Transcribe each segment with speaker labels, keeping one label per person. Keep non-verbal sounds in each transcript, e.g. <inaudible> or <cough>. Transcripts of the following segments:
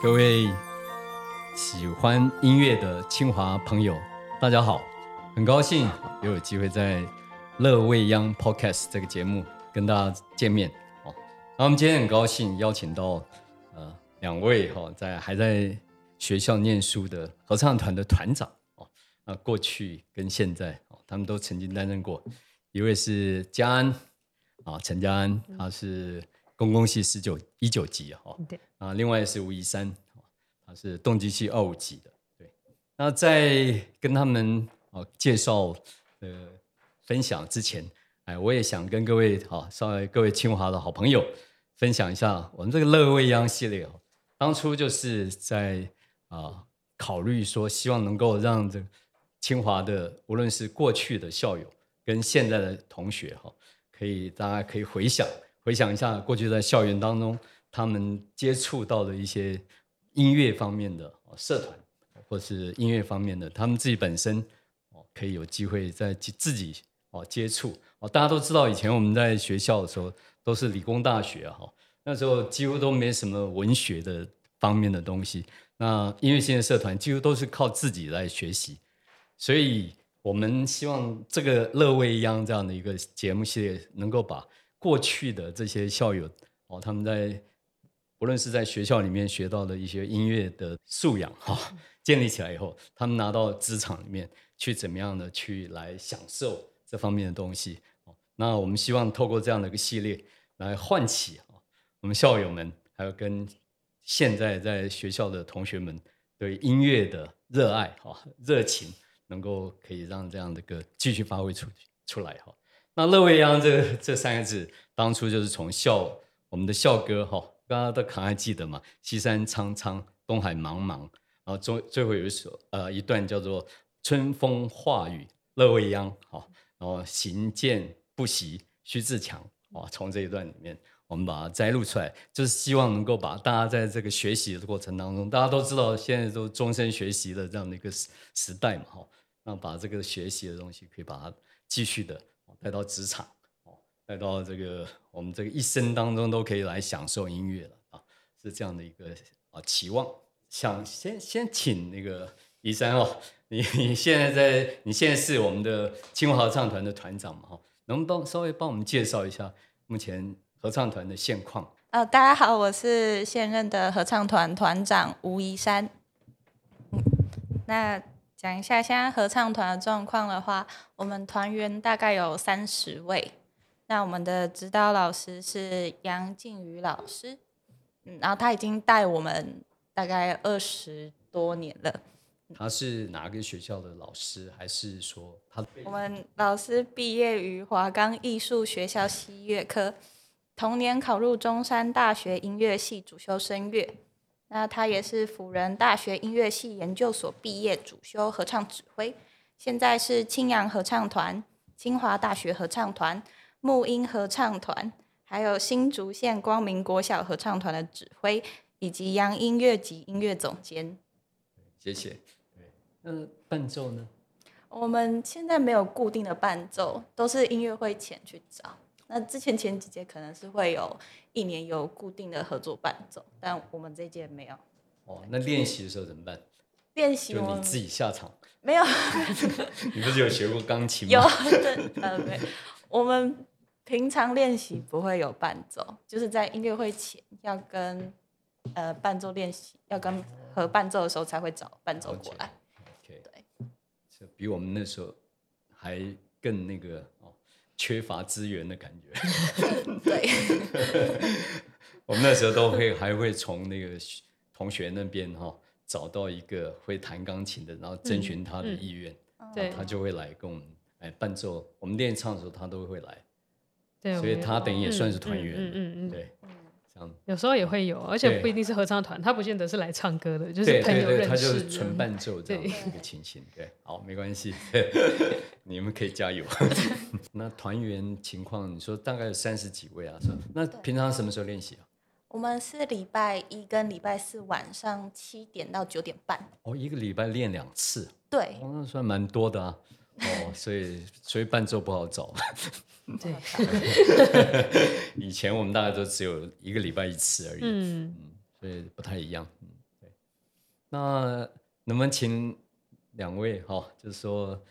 Speaker 1: 各位喜欢音乐的清华朋友，大家好！很高兴又有机会在乐未央 Podcast 这个节目跟大家见面哦。那我们今天很高兴邀请到呃两位哈，在还在学校念书的合唱团的团长哦。那过去跟现在哦，他们都曾经担任过。一位是嘉安啊，陈嘉安，他是。公共系十九一九级哈，对啊，另外是吴怡山，他是动机系二五级的，对。那在跟他们啊介绍呃分享之前，哎，我也想跟各位啊，稍微各位清华的好朋友分享一下我们这个乐未央系列哦。当初就是在啊考虑说，希望能够让这清华的无论是过去的校友跟现在的同学哈，可以大家可以回想。回想一下过去在校园当中，他们接触到的一些音乐方面的社团，或是音乐方面的，他们自己本身哦，可以有机会在自己哦接触哦。大家都知道，以前我们在学校的时候都是理工大学哈，那时候几乎都没什么文学的方面的东西。那音乐性的社团几乎都是靠自己来学习，所以我们希望这个乐未央这样的一个节目系列能够把。过去的这些校友哦，他们在不论是在学校里面学到的一些音乐的素养哈，建立起来以后，他们拿到职场里面去怎么样的去来享受这方面的东西哦。那我们希望透过这样的一个系列来唤起啊，我们校友们还有跟现在在学校的同学们对音乐的热爱哈热情，能够可以让这样的个继续发挥出出来哈。那乐未央这这三个字，当初就是从校我们的校歌哈，刚刚都可能还记得嘛？西山苍苍，东海茫茫，然后最最后有一首呃一段叫做春风化雨乐未央，好，然后行健不息须自强，哇，从这一段里面我们把它摘录出来，就是希望能够把大家在这个学习的过程当中，大家都知道现在都终身学习的这样的一个时时代嘛，哈，那把这个学习的东西可以把它继续的。带到职场，哦，带到这个我们这个一生当中都可以来享受音乐了啊，是这样的一个啊期望。想先先请那个宜山哦，你你现在在，你现在是我们的清华合唱团的团长嘛哈，能不能稍微帮我们介绍一下目前合唱团的现况？
Speaker 2: 呃，大家好，我是现任的合唱团团长吴宜山。那。讲一下现在合唱团的状况的话，我们团员大概有三十位。那我们的指导老师是杨靖宇老师，嗯，然后他已经带我们大概二十多年了。
Speaker 1: 他是哪个学校的老师？还是说他？
Speaker 2: 我们老师毕业于华冈艺术学校西乐科，同年考入中山大学音乐系主修声乐。那他也是辅仁大学音乐系研究所毕业，主修合唱指挥。现在是青阳合唱团、清华大学合唱团、木音合唱团，还有新竹县光明国小合唱团的指挥，以及杨音乐及音乐总监。
Speaker 1: 谢谢。对，那伴奏呢？
Speaker 2: 我们现在没有固定的伴奏，都是音乐会前去找。那之前前几届可能是会有一年有固定的合作伴奏，但我们这届没有。
Speaker 1: 哦，那练习的时候怎么办？
Speaker 2: 练习
Speaker 1: 就你自己下场？
Speaker 2: 没有。<laughs>
Speaker 1: 你不是有学过钢琴 <laughs> 吗？
Speaker 2: 有，对，呃，没。我们平常练习不会有伴奏，就是在音乐会前要跟呃伴奏练习，要跟和伴奏的时候才会找伴奏过来。
Speaker 1: OK，对，是比我们那时候还更那个。缺乏资源的感
Speaker 2: 觉。对，<laughs>
Speaker 1: 我们那时候都会还会从那个同学那边哈找到一个会弹钢琴的，然后征询他的意愿，对，他就会来跟我们哎伴奏。我们练唱的时候，他都会来。对，所以他等于也算是团员。嗯嗯嗯，对。
Speaker 3: 有时候也会有，而且不一定是合唱团，他不见得是来唱歌的，就是朋友认识。
Speaker 1: 他就是纯伴奏这样一个情形。对，好，没关系，<laughs> 你们可以加油。<laughs> 那团员情况，你说大概有三十几位啊？是吧那平常什么时候练习啊？
Speaker 2: 我们是礼拜一跟礼拜四晚上七点到九点半。
Speaker 1: 哦，一个礼拜练两次。
Speaker 2: 对，
Speaker 1: 那算蛮多的啊。哦，所以所以伴奏不好找。<laughs>
Speaker 3: 对，<laughs>
Speaker 1: 以前我们大概都只有一个礼拜一次而已。嗯嗯，所以不太一样。对那能不能请两位哈，就是说，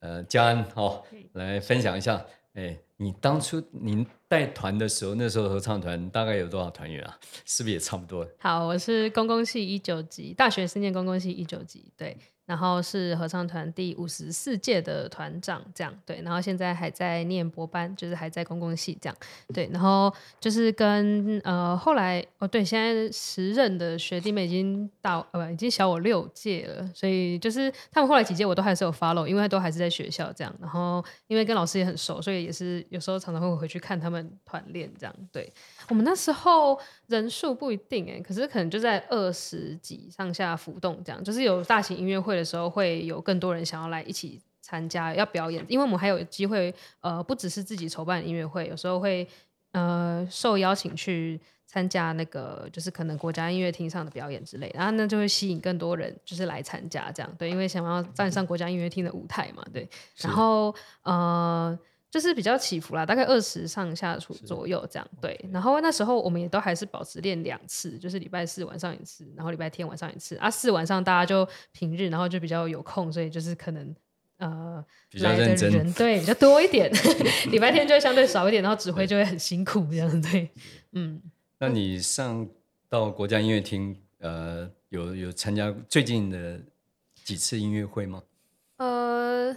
Speaker 1: 呃，嘉安哈，来分享一下，哎，你当初您带团的时候，那时候合唱团大概有多少团员啊？是不是也差不多？
Speaker 3: 好，我是公共系一九级，大学是念公共系一九级，对。然后是合唱团第五十四届的团长，这样对。然后现在还在念博班，就是还在公共系这样对。然后就是跟呃后来哦对，现在时任的学弟妹已经到呃已经小我六届了，所以就是他们后来几届我都还是有 follow，因为都还是在学校这样。然后因为跟老师也很熟，所以也是有时候常常会回去看他们团练这样。对我们那时候人数不一定哎，可是可能就在二十几上下浮动这样，就是有大型音乐会。的时候会有更多人想要来一起参加要表演，因为我们还有机会，呃，不只是自己筹办音乐会，有时候会呃受邀请去参加那个就是可能国家音乐厅上的表演之类，然后那就会吸引更多人就是来参加这样，对，因为想要站上国家音乐厅的舞台嘛，对，然后呃。就是比较起伏啦，大概二十上下左左右这样，对。然后那时候我们也都还是保持练两次，就是礼拜四晚上一次，然后礼拜天晚上一次。啊，四晚上大家就平日，然后就比较有空，所以就是可能呃来的人 <laughs> 对比较多一点。<laughs> 礼拜天就会相对少一点，然后指挥就会很辛苦这样对。嗯，
Speaker 1: 那你上到国家音乐厅，呃，有有参加最近的几次音乐会吗？呃。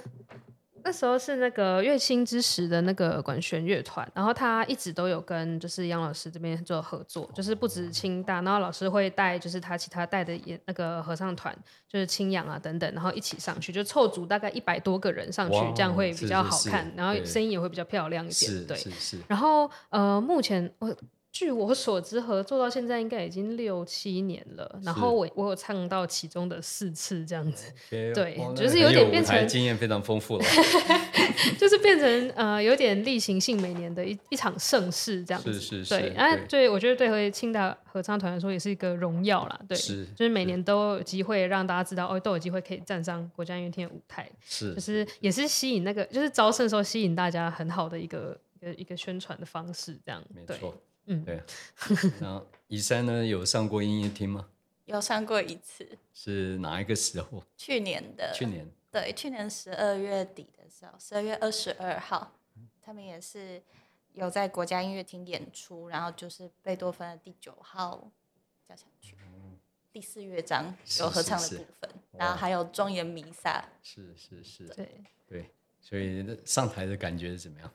Speaker 3: 那时候是那个乐清之时的那个管弦乐团，然后他一直都有跟就是杨老师这边做合作，就是不止清大，然后老师会带就是他其他带的演那个合唱团，就是清扬啊等等，然后一起上去，就凑足大概一百多个人上去，这样会比较好看，然后声音也会比较漂亮一点，对，然后呃，目前我。据我所知，合作到现在应该已经六七年了。然后我我有唱到其中的四次这样子，对，就是有点变成
Speaker 1: 经验非常丰富了，<laughs>
Speaker 3: 就是变成呃有点例行性每年的一一场盛事这样子。
Speaker 1: 是是
Speaker 3: 是，对，啊，对我觉得对清大合唱团来说也是一个荣耀啦。对，
Speaker 1: 是，
Speaker 3: 就是每年都有机会让大家知道哦，都有机会可以站上国家音乐厅的舞台，
Speaker 1: 是，
Speaker 3: 就是也是吸引那个就是招生的时候吸引大家很好的一个一个一个宣传的方式，这样
Speaker 1: 没错。嗯，对。然后以山呢，有上过音乐厅吗？<laughs>
Speaker 2: 有上过一次。
Speaker 1: 是哪一个时候？
Speaker 2: 去年的。
Speaker 1: 去年。
Speaker 2: 对，去年十二月底的时候，十二月二十二号，他们也是有在国家音乐厅演出，然后就是贝多芬的第九号交响曲，第四乐章有合唱的部分，然后还有庄严弥撒。
Speaker 1: 是是是。
Speaker 3: 对
Speaker 1: 对，所以上台的感觉是怎么样？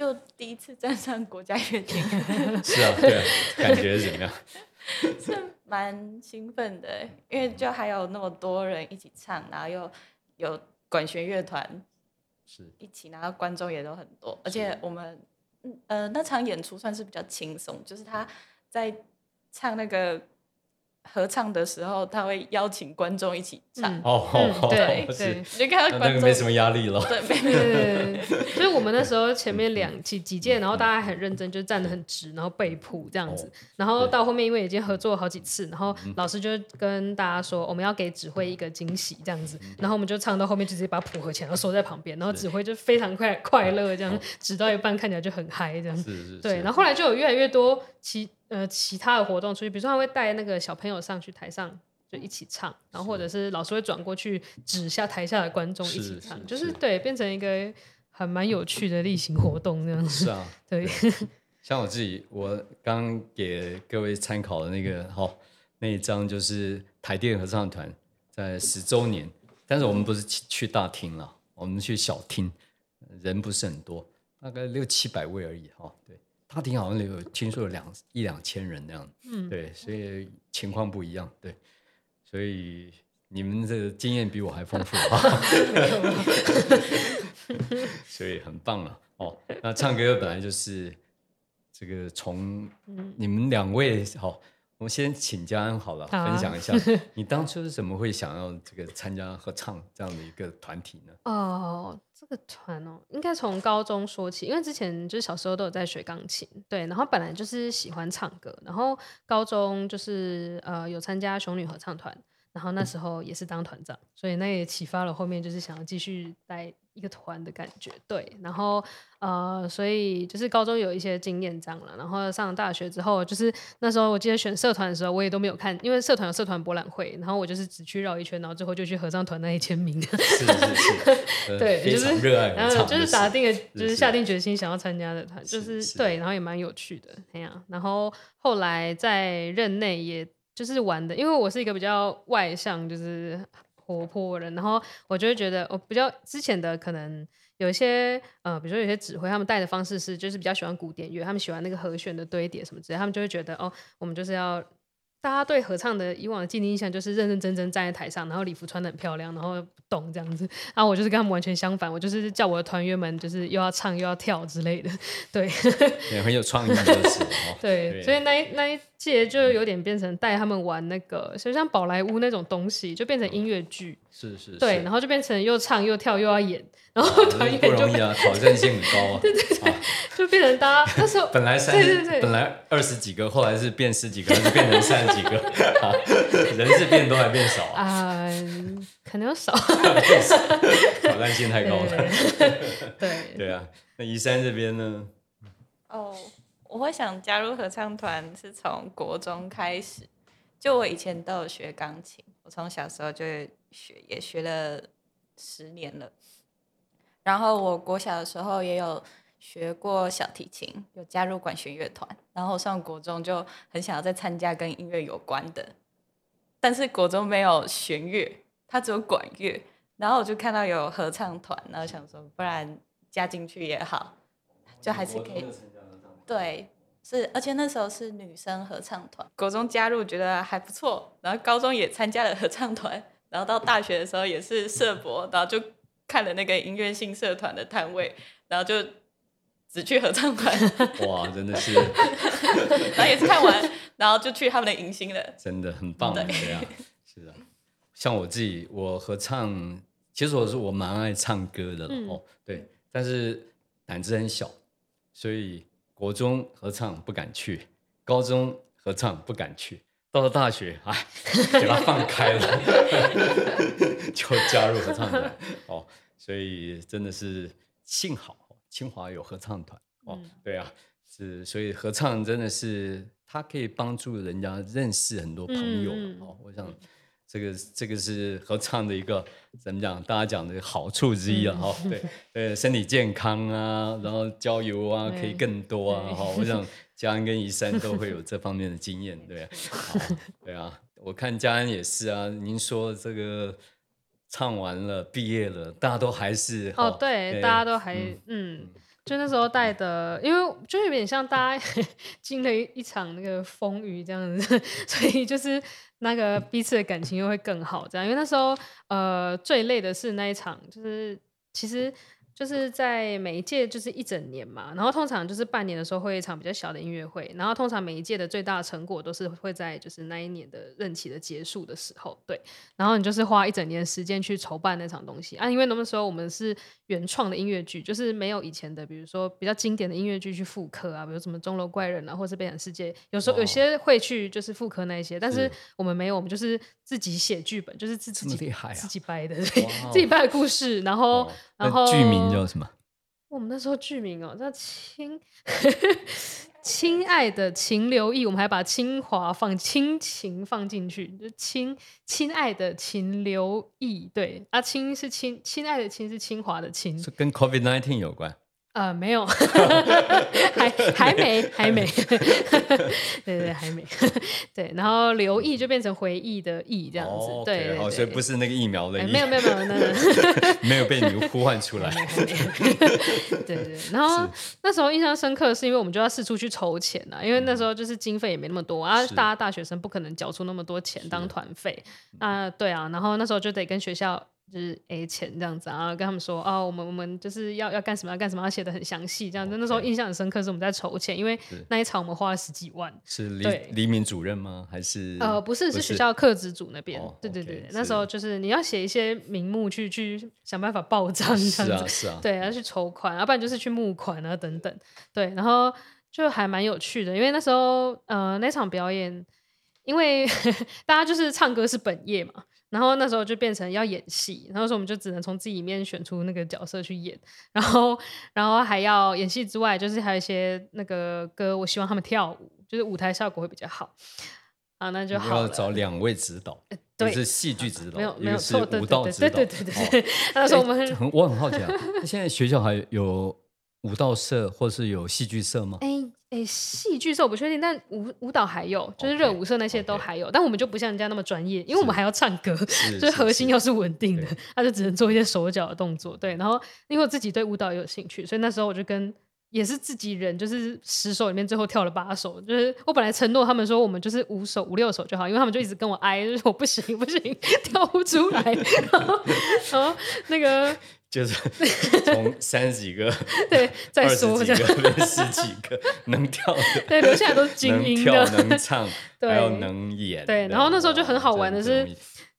Speaker 2: 就第一次站上国家乐厅，
Speaker 1: 是啊，对啊，感觉怎么样？<laughs>
Speaker 2: 是蛮兴奋的，因为就还有那么多人一起唱，然后又有管弦乐团
Speaker 1: 是
Speaker 2: 一起，然后观众也都很多，而且我们呃那场演出算是比较轻松，就是他在唱那个。合唱的时候，他会邀请观众一起唱。
Speaker 1: 哦，
Speaker 3: 对对，
Speaker 2: 你看到观众
Speaker 1: 没什么压力了。
Speaker 3: 对对对，<laughs> 所以我们那时候前面两几几届，然后大家很认真，就站得很直，然后背谱这样子。然后到后面，因为已经合作好几次，然后老师就跟大家说，我们要给指挥一个惊喜这样子。然后我们就唱到后面，就直接把谱合起来，然后收在旁边。然后指挥就非常快快乐，这样指到一半看起来就很嗨这样。
Speaker 1: 是是。
Speaker 3: 对，然后后来就有越来越多其。呃，其他的活动出去，比如说他会带那个小朋友上去台上就一起唱，然后或者是老师会转过去指下台下的观众一起唱，就是对，变成一个还蛮有趣的例行活动这样子。
Speaker 1: 是啊，
Speaker 3: 对。
Speaker 1: 像我自己，我刚给各位参考的那个哈那一张，就是台电合唱团在十周年，但是我们不是去大厅了，我们去小厅，人不是很多，大概六七百位而已哈。对。他挺好像有听说有两一两千人那样，嗯，对，所以情况不一样，对，所以你们这个经验比我还丰富啊，<laughs> 所以很棒了哦。那唱歌本来就是这个从你们两位好。我们先请嘉安好了，分享一下 <laughs> 你当初是怎么会想要这个参加合唱这样的一个团体呢？
Speaker 3: 哦，这个团哦，应该从高中说起，因为之前就是小时候都有在学钢琴，对，然后本来就是喜欢唱歌，然后高中就是呃有参加雄女合唱团，然后那时候也是当团长，所以那也启发了后面就是想要继续带一个团的感觉。对，然后呃，所以就是高中有一些经验这样了，然后上了大学之后，就是那时候我记得选社团的时候，我也都没有看，因为社团有社团博览会，然后我就是只去绕一圈，然后最后就去合唱团那里签名。
Speaker 1: 是是是，<laughs> 呃
Speaker 3: 对，
Speaker 1: 非
Speaker 3: 就是
Speaker 1: 常热爱
Speaker 3: 然后就是打定了，就是
Speaker 1: 是
Speaker 3: 下定决心想要参加的团，就是
Speaker 1: 是
Speaker 3: 对，然后也蛮有趣的那样。然后后来在任内，也就是玩的，因为我是一个比较外向，就是活泼的人，然后我就会觉得我比较之前的可能。有一些呃，比如说有些指挥，他们带的方式是，就是比较喜欢古典乐，他们喜欢那个和弦的堆叠什么之类，他们就会觉得哦，我们就是要大家对合唱的以往的既定印象就是认认真真站在台上，然后礼服穿的很漂亮，然后不动这样子。然后我就是跟他们完全相反，我就是叫我的团员们就是又要唱又要跳之类的，对 <laughs>
Speaker 1: 也很有创意的事哦。
Speaker 3: 对，所以那一那一届就有点变成带他们玩那个，就像宝莱坞那种东西，就变成音乐剧，
Speaker 1: 是是，
Speaker 3: 对，
Speaker 1: 是
Speaker 3: 然后就变成又唱又跳又要演，然后团员就
Speaker 1: 不容易啊，挑战性很高啊。<laughs> 对对对，
Speaker 3: 就变成大家那时候 <laughs>
Speaker 1: 本来三十
Speaker 3: 对对对，
Speaker 1: 本来二十几个，后来是变十几个，还是变成三十几个？啊 <laughs> 人是变多还变少啊？
Speaker 3: 啊、可能有少，
Speaker 1: 变少，挑战性太高了。
Speaker 3: 对
Speaker 1: 对啊，那宜山这边呢？
Speaker 2: 哦，我会想加入合唱团是从国中开始，就我以前都有学钢琴，我从小时候就学，也学了十年了。然后我国小的时候也有学过小提琴，有加入管弦乐团。然后上国中就很想要再参加跟音乐有关的，但是国中没有弦乐，它只有管乐。然后我就看到有合唱团，然后想说，不然加进去也好，就还是可以。对，是，而且那时候是女生合唱团，国中加入觉得还不错，然后高中也参加了合唱团，然后到大学的时候也是社博，然后就看了那个音乐性社团的摊位，然后就只去合唱团，<laughs>
Speaker 1: 哇，真的是 <laughs>
Speaker 2: 然后也是看完，然后就去他们的迎新了。
Speaker 1: 真的很棒，
Speaker 2: 对
Speaker 1: 对啊，是啊。像我自己，我合唱，其实我是我蛮爱唱歌的、
Speaker 3: 嗯
Speaker 1: 哦，对，但是胆子很小，所以国中合唱不敢去，高中合唱不敢去，到了大学，哎，给他放开了，<laughs> 就加入合唱团。哦，所以真的是幸好清华有合唱团。哦，
Speaker 3: 嗯
Speaker 1: 对啊，是，所以合唱真的是它可以帮助人家认识很多朋友、哦，我想。这个这个是合唱的一个怎么讲？大家讲的好处之一啊！
Speaker 3: 嗯
Speaker 1: 哈、对对，身体健康啊，然后交友啊可以更多啊！
Speaker 3: 对
Speaker 1: 哈、我想嘉恩跟怡山都会有这方面的经验，对、啊，对啊，我看嘉恩也是啊。您说这个唱完了，毕业了，大家都还是
Speaker 3: 哦，对，大家都还
Speaker 1: 嗯
Speaker 3: 嗯就那时候带的，因为就有点像大家 <laughs> 经历一场那个风雨这样子，所以就是那个彼此的感情又会更好这样。因为那时候呃最累的是那一场，就是其实。就是在每一届就是一整年嘛，然后通常就是半年的时候会有一场比较小的音乐会，然后通常每一届的最大的成果都是会在就是那一年的任期的结束的时候，对，然后你就是花一整年时间去筹办那场东西啊，因为那个时候我们是原创的音乐剧，就是没有以前的，比如说比较经典的音乐剧去复刻啊，比如什么《钟楼怪人》啊，或是《悲惨世界》，有时候有
Speaker 1: 哦。
Speaker 3: 些会去就是复刻那一些，但是
Speaker 1: 是。
Speaker 3: 我们没有，我们就是自己写剧本，就是自自己
Speaker 1: 厉害啊
Speaker 3: 自己掰的，<laughs> 自己掰的故事，然后、
Speaker 1: 哦
Speaker 3: 然后
Speaker 1: 那剧名叫什么？
Speaker 3: 我们那时候剧名哦，叫亲 <laughs> 亲爱的秦留意，我们还把清华放亲情放进去，就亲亲爱的秦留意，对，啊亲是亲亲爱的亲是清华的亲，
Speaker 1: 是跟 COVID nineteen 有关？
Speaker 3: 呃，没有，<laughs> 还还没，还没，<laughs> 对对，还没，对，然后留意就变成回忆的忆这样子，
Speaker 1: 哦
Speaker 3: 对
Speaker 1: 好，所以不是那个疫苗的疫，
Speaker 3: 哎没有没有没有，
Speaker 1: 没有 <laughs> 被你呼唤出来。
Speaker 3: 对对，然后那时候印象深刻，是因为我们就要四处去筹钱啊，因为那时候就是经费也没那么多啊，
Speaker 1: 是
Speaker 3: 大家大学生不可能缴出那么多钱当团费啊，对啊，然后那时候就得跟学校。就是 A 钱这样子啊，跟他们说哦，我们我们就是要要干什么要干什么，要写的很详细这样子。那时候印象很深刻，是我们在筹钱，因为那一场我们花了十几万。
Speaker 1: 是黎
Speaker 3: 对
Speaker 1: 黎明主任吗？还是
Speaker 3: 呃，不是，是学校课职组那边。
Speaker 1: 哦
Speaker 3: 对对对，那
Speaker 1: 是
Speaker 3: 时候就是你要写一些名目去去想办法报账这
Speaker 1: 是
Speaker 3: 样子。
Speaker 1: 啊是啊，
Speaker 3: 对，要去筹款，要不然就是去募款啊等等。对，然后就还蛮有趣的，因为那时候呃那场表演因为 <laughs> 大家就是唱歌是本业嘛，然后那时候就变成要演戏，然后说我们就只能从自己里面选出那个角色去演，然后然后还要演戏之外，就是还有一些那个歌，我希望他们跳舞，就是舞台效果会比较好。啊，那就好
Speaker 1: 要。找两位指导，一
Speaker 3: 对
Speaker 1: 个是戏剧指导，
Speaker 3: 没有没有错，对
Speaker 1: 舞蹈
Speaker 3: 对
Speaker 1: 指导。
Speaker 3: 对对对对。那时候我们
Speaker 1: 哎很 <laughs> 我很好奇啊，那现在学校还有舞蹈社或是有戏剧社吗？
Speaker 3: 哎哎，戏剧社我不确定，但舞舞蹈还有，就是热舞社那些都还有，但我们就不像人家那么专业，因为我们还要唱歌，
Speaker 1: 是
Speaker 3: 就是核心要是稳定的
Speaker 1: 对，
Speaker 3: 他就只能做一些手脚的动作。对，然后因为我自己对舞蹈也有兴趣，所以那时候我就跟也是自己人，就是十首里面最后跳了八首。就是我本来承诺他们说我们就是五首五六首就好，因为他们就一直跟我哀，就是我不行不行 <laughs> 跳不出来。<laughs> 然后然后那个
Speaker 1: 就是 <laughs> 从三十几个 <laughs>
Speaker 3: 对再说这样
Speaker 1: 几个 <laughs> 变十几个能跳的，
Speaker 3: 对留下来都是精英
Speaker 1: 跳
Speaker 3: 的。
Speaker 1: 能唱，
Speaker 3: 对
Speaker 1: 还有能演的。
Speaker 3: 对然后那时候就很好玩的是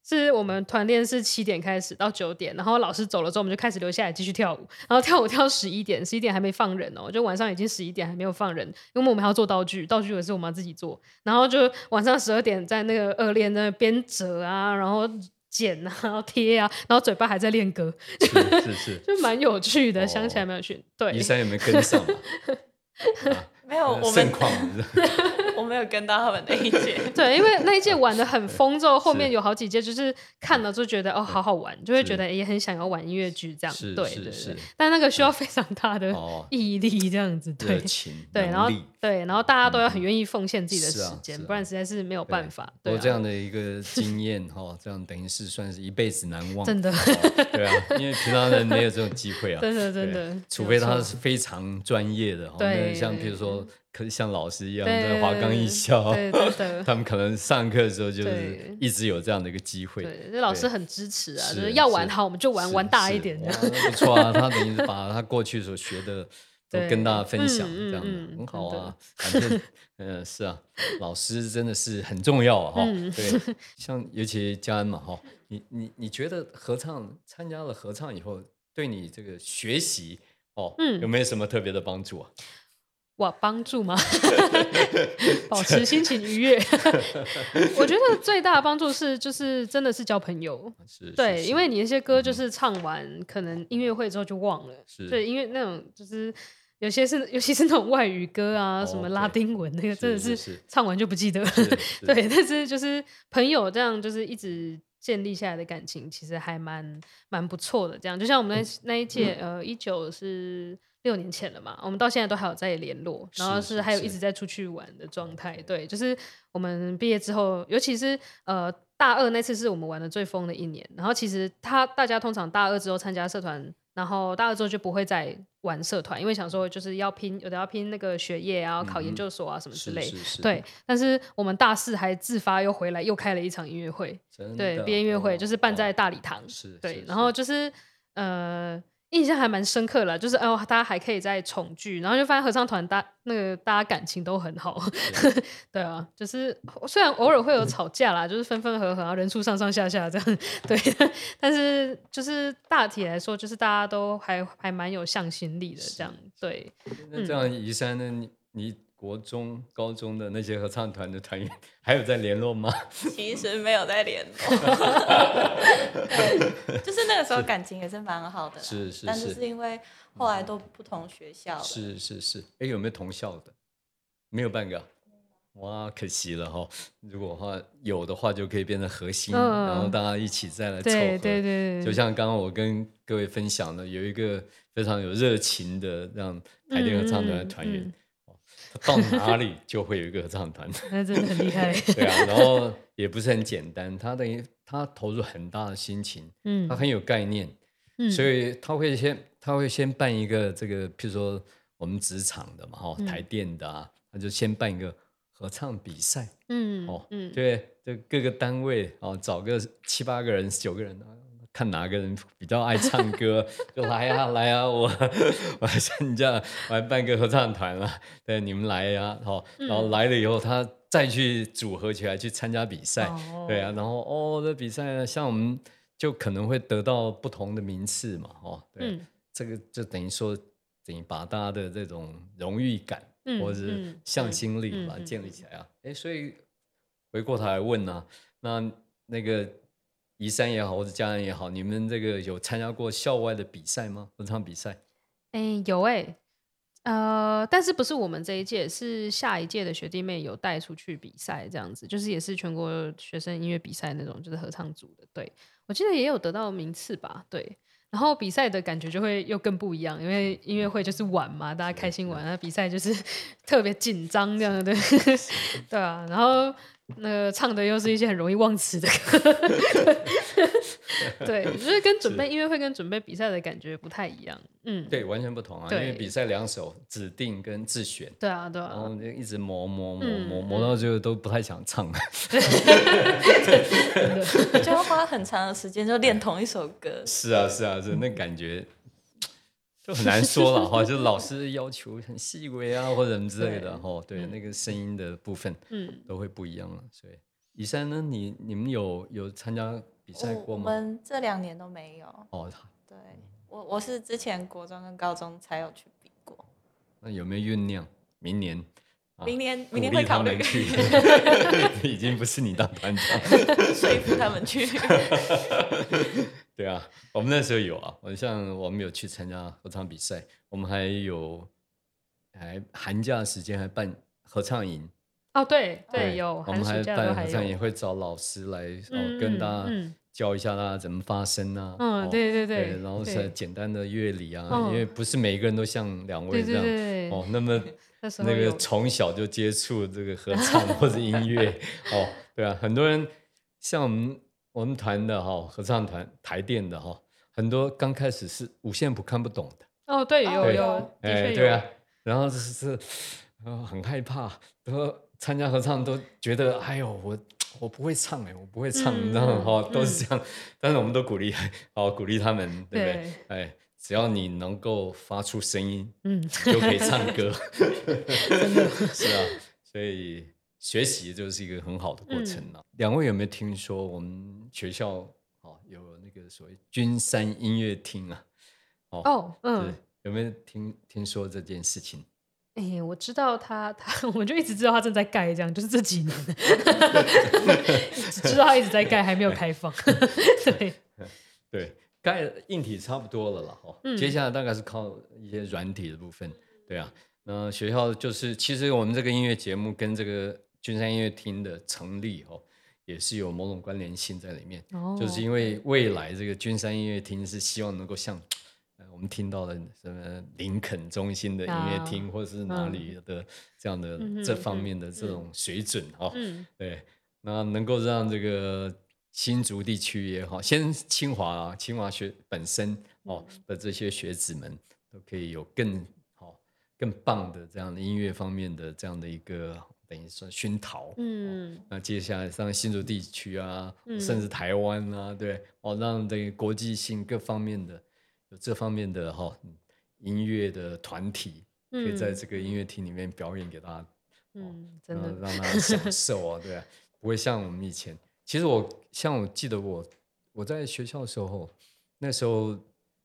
Speaker 3: 是我们团练是七点开始到九点，然后老师走了之后，我们就开始留下来继续跳舞，然后跳舞跳十一点，十一点还没放人哦，就晚上已经十一点还没有放人，因为我们还要做道具，道具也是我们要自己做，然后就晚上十二点在那个二练那边折啊，然后剪啊，<laughs> 然后贴啊，然后嘴巴还在练歌，
Speaker 1: 是是是。<laughs>
Speaker 3: 就蛮有趣的，
Speaker 1: 哦
Speaker 3: 想起来蛮有趣。对 <laughs>
Speaker 1: 医生有没有跟上嘛？
Speaker 2: 没有，我们
Speaker 1: 况。<laughs>
Speaker 2: 我没有跟到他们那一届。<laughs>
Speaker 3: 对，因为那一届玩的很疯，之后后面有好几届就是看了就觉得哦好好玩，就会觉得也很想要玩音乐剧这样。
Speaker 1: 是
Speaker 3: 对对
Speaker 1: 是。
Speaker 3: 但那个需要非常大的
Speaker 1: 哦，
Speaker 3: 毅力这样子，对。对，然后对，然后大家都要很愿意奉献自己的时间，不然实在是没有办法。对
Speaker 1: 这样的一个经验哈，<laughs> 这样等于是算是一辈子难忘。
Speaker 3: 真的。
Speaker 1: 哦对啊，因为平常人没有这种机会啊。
Speaker 3: 真的真
Speaker 1: 对
Speaker 3: 的，
Speaker 1: 除非他是非常专业的，哦
Speaker 3: 对
Speaker 1: 像比如说，可像老师一样在华冈艺校，
Speaker 3: 对真的 <laughs>
Speaker 1: 他们可能上课的时候就是
Speaker 3: 对
Speaker 1: 一直有这样的一个机会。
Speaker 3: 对，这老师很支持啊，就是要玩
Speaker 1: 是
Speaker 3: 好我们就玩玩大一
Speaker 1: 是
Speaker 3: 点这
Speaker 1: 哇
Speaker 3: 样。
Speaker 1: 那不错啊，他等于是把他过去所学的都跟大家分享，
Speaker 3: 嗯
Speaker 1: 这样的很好啊。反正，嗯，是啊，老师真的是很重要啊，哈。
Speaker 3: 嗯
Speaker 1: 对，<laughs> 像尤其嘉恩嘛，哈，你你你觉得合唱参加了合唱以后，对你这个学习哦，
Speaker 3: 嗯
Speaker 1: 有没有什么特别的帮助啊？
Speaker 3: 哇，帮助吗？<laughs> 保持心情愉悦。<laughs> 我觉得最大的帮助是，就是真的是交朋友。
Speaker 1: 是，
Speaker 3: 对，因为你那些歌就是唱完，可能音乐会之后就忘了。
Speaker 1: 是
Speaker 3: 对，因为那种就是有些是，<laughs> 尤其是那种外语歌啊，
Speaker 1: 哦
Speaker 3: 什么拉丁文那个，真的是唱完就不记得对，但是就是朋友这样，就是一直建立下来的感情，其实还蛮蛮不错的。这样，就像我们那那一届，呃，一九是六年前了嘛，我们到现在都还有在联络，然后
Speaker 1: 是
Speaker 3: 还有一直在出去玩的状态。对，就是我们毕业之后，尤其是呃大二那次是我们玩的最疯的一年。然后其实他大家通常大二之后参加社团，然后大二之后就不会再玩社团，因为想说就是要拼，有的要拼那个学业啊，考研究所啊什么之类。
Speaker 1: 是是是，
Speaker 3: 对，但是我们大四还自发又回来，又开了一场音乐会，对，毕业音乐会
Speaker 1: 哦
Speaker 3: 就是办在
Speaker 1: 哦
Speaker 3: 大礼堂，
Speaker 1: 是
Speaker 3: 对
Speaker 1: 是，
Speaker 3: 然后就是呃，印象还蛮深刻了，就是哦，大家还可以再重聚，然后就发现合唱团大那个大家感情都很好，<laughs> 对啊，就是虽然偶尔会有吵架啦，就是分分合合，然后人数上上下下这样，对，<laughs> 但是就是大体来说，就是大家都还还蛮有向心力的这样，对，
Speaker 1: 那这样宜山呢？你你国中、高中的那些合唱团的团员还有在联络吗？<laughs>
Speaker 2: 其实没有在联络，<laughs> 就是那个时候感情也是蛮好的啦，
Speaker 1: 是是
Speaker 2: 但是
Speaker 1: 是
Speaker 2: 是因为后来都不同学校了，
Speaker 1: 是是是，哎，有没有同校的？没有半个啊、哇，可惜了哈。如果的话有的话，就可以变成核心，
Speaker 3: 嗯
Speaker 1: 然后大家一起再来凑合。
Speaker 3: 对对对，
Speaker 1: 就像刚刚我跟各位分享的，有一个非常有热情的让台电合唱团的团员，到哪里就会有一个合唱团。
Speaker 3: 那真的很厉害，<laughs>
Speaker 1: 对啊，然后也不是很简单，他等于他投入很大的心情，
Speaker 3: 嗯
Speaker 1: 他很有概念，
Speaker 3: 嗯
Speaker 1: 所以他会先他会先办一个这个，譬如说我们职场的嘛，
Speaker 3: 嗯
Speaker 1: 哈，台电的啊，他就先办一个合唱比赛，
Speaker 3: 嗯
Speaker 1: 哦，
Speaker 3: 嗯，
Speaker 1: 对，就各个单位哦，找个七八个人、九个人，啊看哪个人比较爱唱歌，<laughs> 就来啊来啊，我 <laughs> 我来参加，我来办个合唱团了，对，你们来呀、哦，然后来了以后，他再去组合起来去参加比赛，
Speaker 3: 哦。
Speaker 1: 对啊，然后哦，这比赛呢，像我们就可能会得到不同的名次嘛，哦，对，
Speaker 3: 嗯。
Speaker 1: 这个就等于说，等于把大家的这种荣誉感、
Speaker 3: 嗯
Speaker 1: 或者是
Speaker 3: 嗯
Speaker 1: 向心力把它建立起来啊，哎、所以回过头来问呢、那那个宜山也好，或者家人也好，你们这个有参加过校外的比赛吗？合唱比赛？
Speaker 3: 哎、有哎、呃，但是不是我们这一届，是下一届的学弟妹有带出去比赛，这样子，就是也是全国学生音乐比赛那种，就是合唱组的。对我记得也有得到名次吧，对。然后比赛的感觉就会又更不一样，因为音乐会就是玩嘛，大家开心玩，那比赛就是 <laughs> 特别紧张这样的，对对啊。然后那个唱的又是一些很容易忘词的歌，<laughs> 对，就是跟准备音乐会跟准备比赛的感觉不太一样，嗯，
Speaker 1: 对，完全不同啊，因为比赛两首指定跟自选。
Speaker 3: 对啊，对啊。
Speaker 1: 然后
Speaker 3: 啊，
Speaker 1: 就一直磨磨磨
Speaker 3: 嗯
Speaker 1: 磨磨到最后都不太想唱。<laughs> 了。<laughs>
Speaker 2: 就要花很长的时间就练同一首歌。
Speaker 1: 是啊，是啊，是那感觉就很难说了 <laughs> 哈，就是老师要求很细微啊，或者什么之类的哈，对，那个声音的部分
Speaker 3: 嗯，
Speaker 1: 都会不一样了。所以，以山呢，你你们有有参加比赛过吗？
Speaker 2: 我们这两年都没有。
Speaker 1: 哦，
Speaker 2: 对我我是之前国中跟高中才有去比过，
Speaker 1: 那有没有酝酿明年？啊
Speaker 2: 明年明年会考虑
Speaker 1: 励他们去，<laughs> 已经不是你当团长。
Speaker 2: 说服他们去。<laughs>
Speaker 1: 对啊，我们那时候有啊，我像我们有去参加合唱比赛，我们还有还寒假时间还办合唱营，
Speaker 3: 哦，对对，有，
Speaker 1: 我们还办合唱营，会找老师来哦
Speaker 3: 嗯
Speaker 1: 跟大家
Speaker 3: 嗯
Speaker 1: 教一下大家怎么发声啊，
Speaker 3: 嗯
Speaker 1: 哦
Speaker 3: 对对对
Speaker 1: 然后是简单的乐理啊，
Speaker 3: 嗯
Speaker 1: 因为不是每一个人都像两位
Speaker 3: 对对
Speaker 1: 这样
Speaker 3: 对，
Speaker 1: 哦，那么
Speaker 3: 那时候
Speaker 1: 那个从小就接触这个合唱或者 <laughs> 音乐哦，对啊，很多人像我们我们团的哈、合唱团台电的哈、很多刚开始是五线谱看不懂的，
Speaker 3: 哦，对，有
Speaker 2: 对
Speaker 3: 有，的
Speaker 1: 哎，
Speaker 3: 确
Speaker 1: 对啊，，然后就是是呃很害怕，然后参加合唱都觉得哎呦我。我不会唱哎，我不会唱，
Speaker 3: 嗯
Speaker 1: 然后哈、
Speaker 3: 嗯
Speaker 1: 都是这样，但是我们都鼓励，哦鼓励他们，对不对？
Speaker 3: 对
Speaker 1: 哎，只要你能够发出声音，
Speaker 3: 嗯，
Speaker 1: 就可以唱歌，<laughs> 真的是啊，所以学习就是一个很好的过程
Speaker 3: 嗯
Speaker 1: 了。两位有没有听说我们学校哦有那个所谓君山音乐厅啊？
Speaker 3: 哦，
Speaker 1: 对
Speaker 3: 嗯，，
Speaker 1: 有没有听听说这件事情？
Speaker 3: 哎，我知道他他，<laughs> 我们就一直知道他正在盖，这样就是这几年，<laughs> 只知道他一直在盖，还没有开放，对，
Speaker 1: 对，盖硬体差不多了啦，哈、
Speaker 3: 嗯。
Speaker 1: 接下来大概是靠一些软体的部分，对啊。那学校就是，其实我们这个音乐节目跟这个君山音乐厅的成立，哦，也是有某种关联性在里面。
Speaker 3: 哦，
Speaker 1: 就是因为未来这个君山音乐厅是希望能够像呃我们听到的什么林肯中心的音乐厅，或者是哪里的这样的这方面的这种水准哦，
Speaker 3: 嗯。
Speaker 1: 对，那能够让这个新竹地区也好，先清华啊，清华学本身哦
Speaker 3: 嗯。
Speaker 1: 的这些学子们都可以有更好、更棒的这样的音乐方面的这样的一个等于说熏陶，
Speaker 3: 嗯。
Speaker 1: 那接下来像新竹地区啊，
Speaker 3: 嗯。
Speaker 1: 甚至台湾啊，对，哦，让这个国际性各方面的有这方面的哈、嗯音乐的团体，可以在
Speaker 3: 嗯
Speaker 1: 这个音乐厅里面表演给大家，
Speaker 3: 嗯，真的，
Speaker 1: 让大家享受啊，对啊，不会像我们以前。其实我像我记得我我在学校的时候，那时候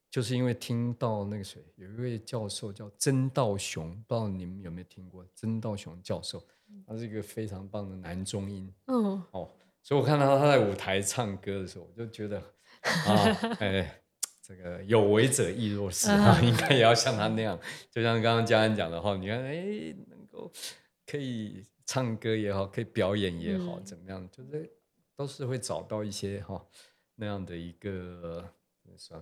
Speaker 1: 就是因为听到那个谁有一位教授叫曾道雄，不知道你们有没有听过曾道雄教授，他是一个非常棒的男中音。
Speaker 3: 嗯。
Speaker 1: 哦，所以我看到他在舞台唱歌的时候，我就觉得啊，哎，这个有为者亦若是啊，应该也要像他那样，就像刚刚嘉恩讲的话，你看，哎，能够可以唱歌也好，可以表演也好，
Speaker 3: 嗯。
Speaker 1: 怎么样，就是都是会找到一些哈、那样的一个怎么说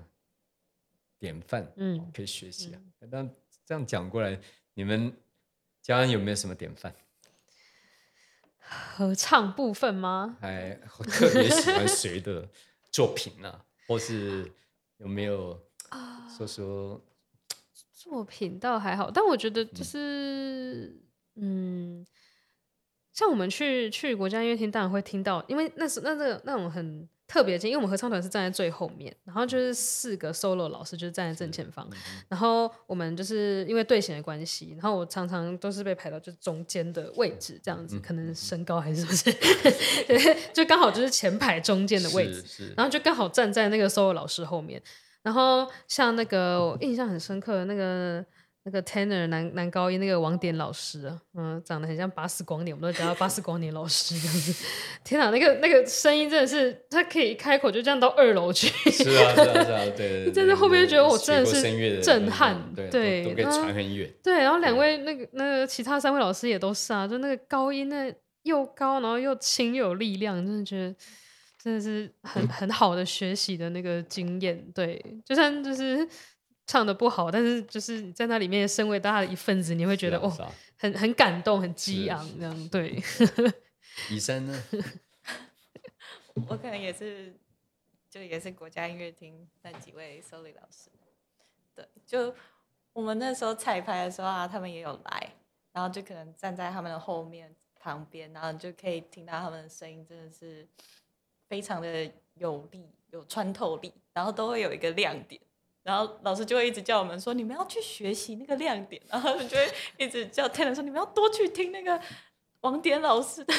Speaker 1: 典范，
Speaker 3: 嗯
Speaker 1: 哦可以学习啊。但这样讲过来，你们家安有没有什么典范？
Speaker 3: 合唱部分吗？
Speaker 1: 还特别喜欢谁的作品啊？<laughs> 或是有没有说说？
Speaker 3: 作品倒还好，但我觉得就是，嗯，像我们去去国家音乐厅，当然会听到，因为那是那这个那种很特别的，因为我们合唱团是站在最后面，然后就是四个 solo 老师就是站在正前方，然后我们就是因为队形的关系，然后我常常都是被排到就是中间的位置这样子，可能身高还是不是，<laughs> 对，就刚好就是前排中间的位置，然后就刚好站在那个 solo 老师后面。然后像那个我印象很深刻的那个那个 tenor 男男高音那个网点老师啊，嗯，长得很像巴斯光年，我们都叫他巴斯光年老师这样子。<laughs> 天哪，那个那个声音真的是，他可以开口就这样到二楼去。
Speaker 1: 是啊，是啊，是啊，对对对。
Speaker 3: 真的 <laughs> 后面就觉得我真的是震撼
Speaker 1: 对都可以传很远。
Speaker 3: 对，然后两位那个那个其他三位老师也都是啊，就那个高音那又高，然后又轻又有力量，真的觉得真的是很 <laughs> 很好的学习的那个经验。对，就算就是唱的不好，但是就是你在那里面身为大家的一份子，你会觉得哦很很感动，很激昂这样。对，<laughs>
Speaker 1: 以山呢？<laughs>
Speaker 2: 我可能也是，就也是国家音乐厅那几位 solo 老师。对，就我们那时候彩排的时候啊，他们也有来，然后就可能站在他们的后面旁边，然后你就可以听到他们的声音，真的是非常的有力、有穿透力，然后都会有一个亮点。然后老师就会一直叫我们说，你们要去学习那个亮点，然后就会一直叫 Tanner 说，你们要多去听那个王典老师的，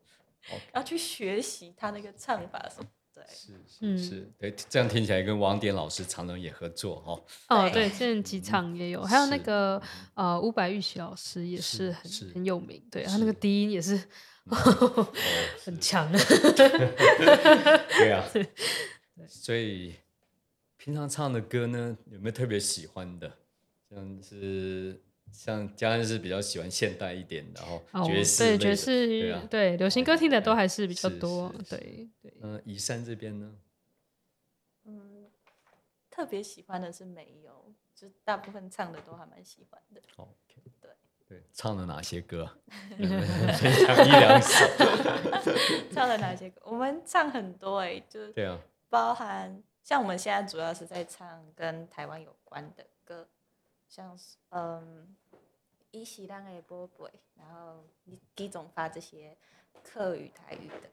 Speaker 2: <laughs> 要去学习他那个唱法什么。对，
Speaker 1: 是
Speaker 3: 嗯
Speaker 1: 是是，对，这样听起来跟王典老师常常也合作哈。
Speaker 3: 哦，
Speaker 2: 对
Speaker 3: 对，现在几场也有，还有那
Speaker 1: 是
Speaker 3: 个呃伍佰玉玺老师也
Speaker 1: 是
Speaker 3: 是很
Speaker 1: 是
Speaker 3: 很有名，对他那个低音也是 <laughs> 很强。<laughs>
Speaker 1: 对啊，所以平常唱的歌呢，有没有特别喜欢的？像是像家人是比较喜欢现代一点的哦，
Speaker 3: 哦，
Speaker 1: 爵士类的
Speaker 3: 对爵士，
Speaker 1: 对啊。
Speaker 3: 对流行歌听的都还是比较多
Speaker 1: 是，是
Speaker 3: 对对。
Speaker 1: 那宜山这边呢？
Speaker 2: 嗯，特别喜欢的是没有，就大部分唱的都还蛮喜欢的。
Speaker 1: 哦 OK，
Speaker 2: 对
Speaker 1: 对，唱了哪些歌？<laughs> 分享一两首。<laughs>
Speaker 2: 唱了哪些歌？我们唱很多哎、就
Speaker 1: 对啊，
Speaker 2: 包含像我们现在主要是在唱跟台湾有关的歌，像是嗯，伊喜浪的波波，然后几种发这些客语、台语的，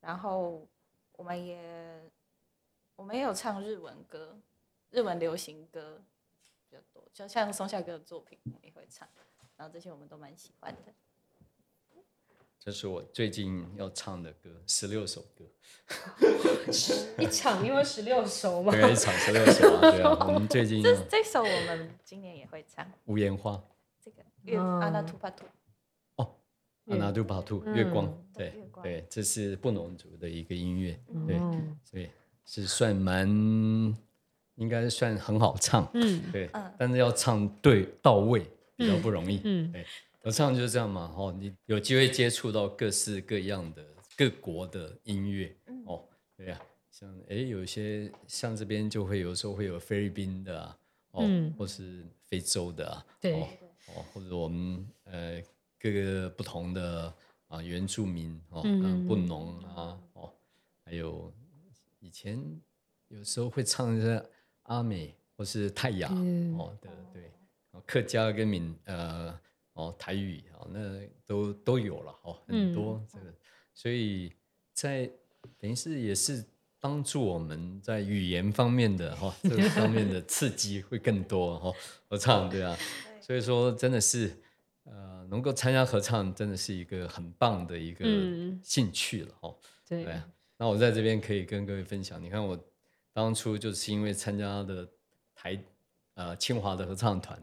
Speaker 2: 然后我们也我们也有唱日文歌、日文流行歌比较多，就像松下哥的作品我们也会唱，然后这些我们都蛮喜欢的。
Speaker 1: 这是我最近要唱的歌，十六首歌，<laughs>
Speaker 3: 一场因为十六首嘛
Speaker 1: 大概一场十六首啊。对啊，<laughs> 我们最近
Speaker 2: 这这首我们今年也会唱，
Speaker 1: 无言花。
Speaker 2: 这个月
Speaker 3: 嗯。
Speaker 2: 阿那图帕图。
Speaker 1: 阿纳杜巴图月光，
Speaker 3: 嗯。
Speaker 1: 对对，这是布农族的一个音乐，对，
Speaker 3: 嗯
Speaker 1: 所以是算蛮，应该算很好唱，
Speaker 3: 嗯。
Speaker 1: 对
Speaker 2: 嗯，
Speaker 1: 但是要唱对到位比较不容易，
Speaker 3: 嗯。
Speaker 1: 对，合唱就是这样嘛，哦，你有机会接触到各式各样的各国的音乐，
Speaker 2: 嗯。
Speaker 1: 哦，对呀、像诶有一些像这边就会有时候会有菲律宾的啊，哦，
Speaker 3: 嗯。
Speaker 1: 或是非洲的啊，
Speaker 3: 对。
Speaker 1: 哦哦，或者我们呃各个不同的啊原住民哦，布农啊，哦，还有以前有时候会唱一些阿美或是泰雅、
Speaker 3: 嗯。
Speaker 1: 哦的对，哦客家跟闽呃哦台语哦那都都有了哦很多这个，所以在等于是也是帮助我们在语言方面的哈、这个方面的刺激会更多哈、合唱对啊，所以说真的是呃能够参加合唱真的是一个很棒的一个
Speaker 3: 嗯。
Speaker 1: 兴趣了哦、
Speaker 3: 对。
Speaker 1: 对啊，那我在这边可以跟各位分享，你看我当初就是因为参加的台呃清华的合唱团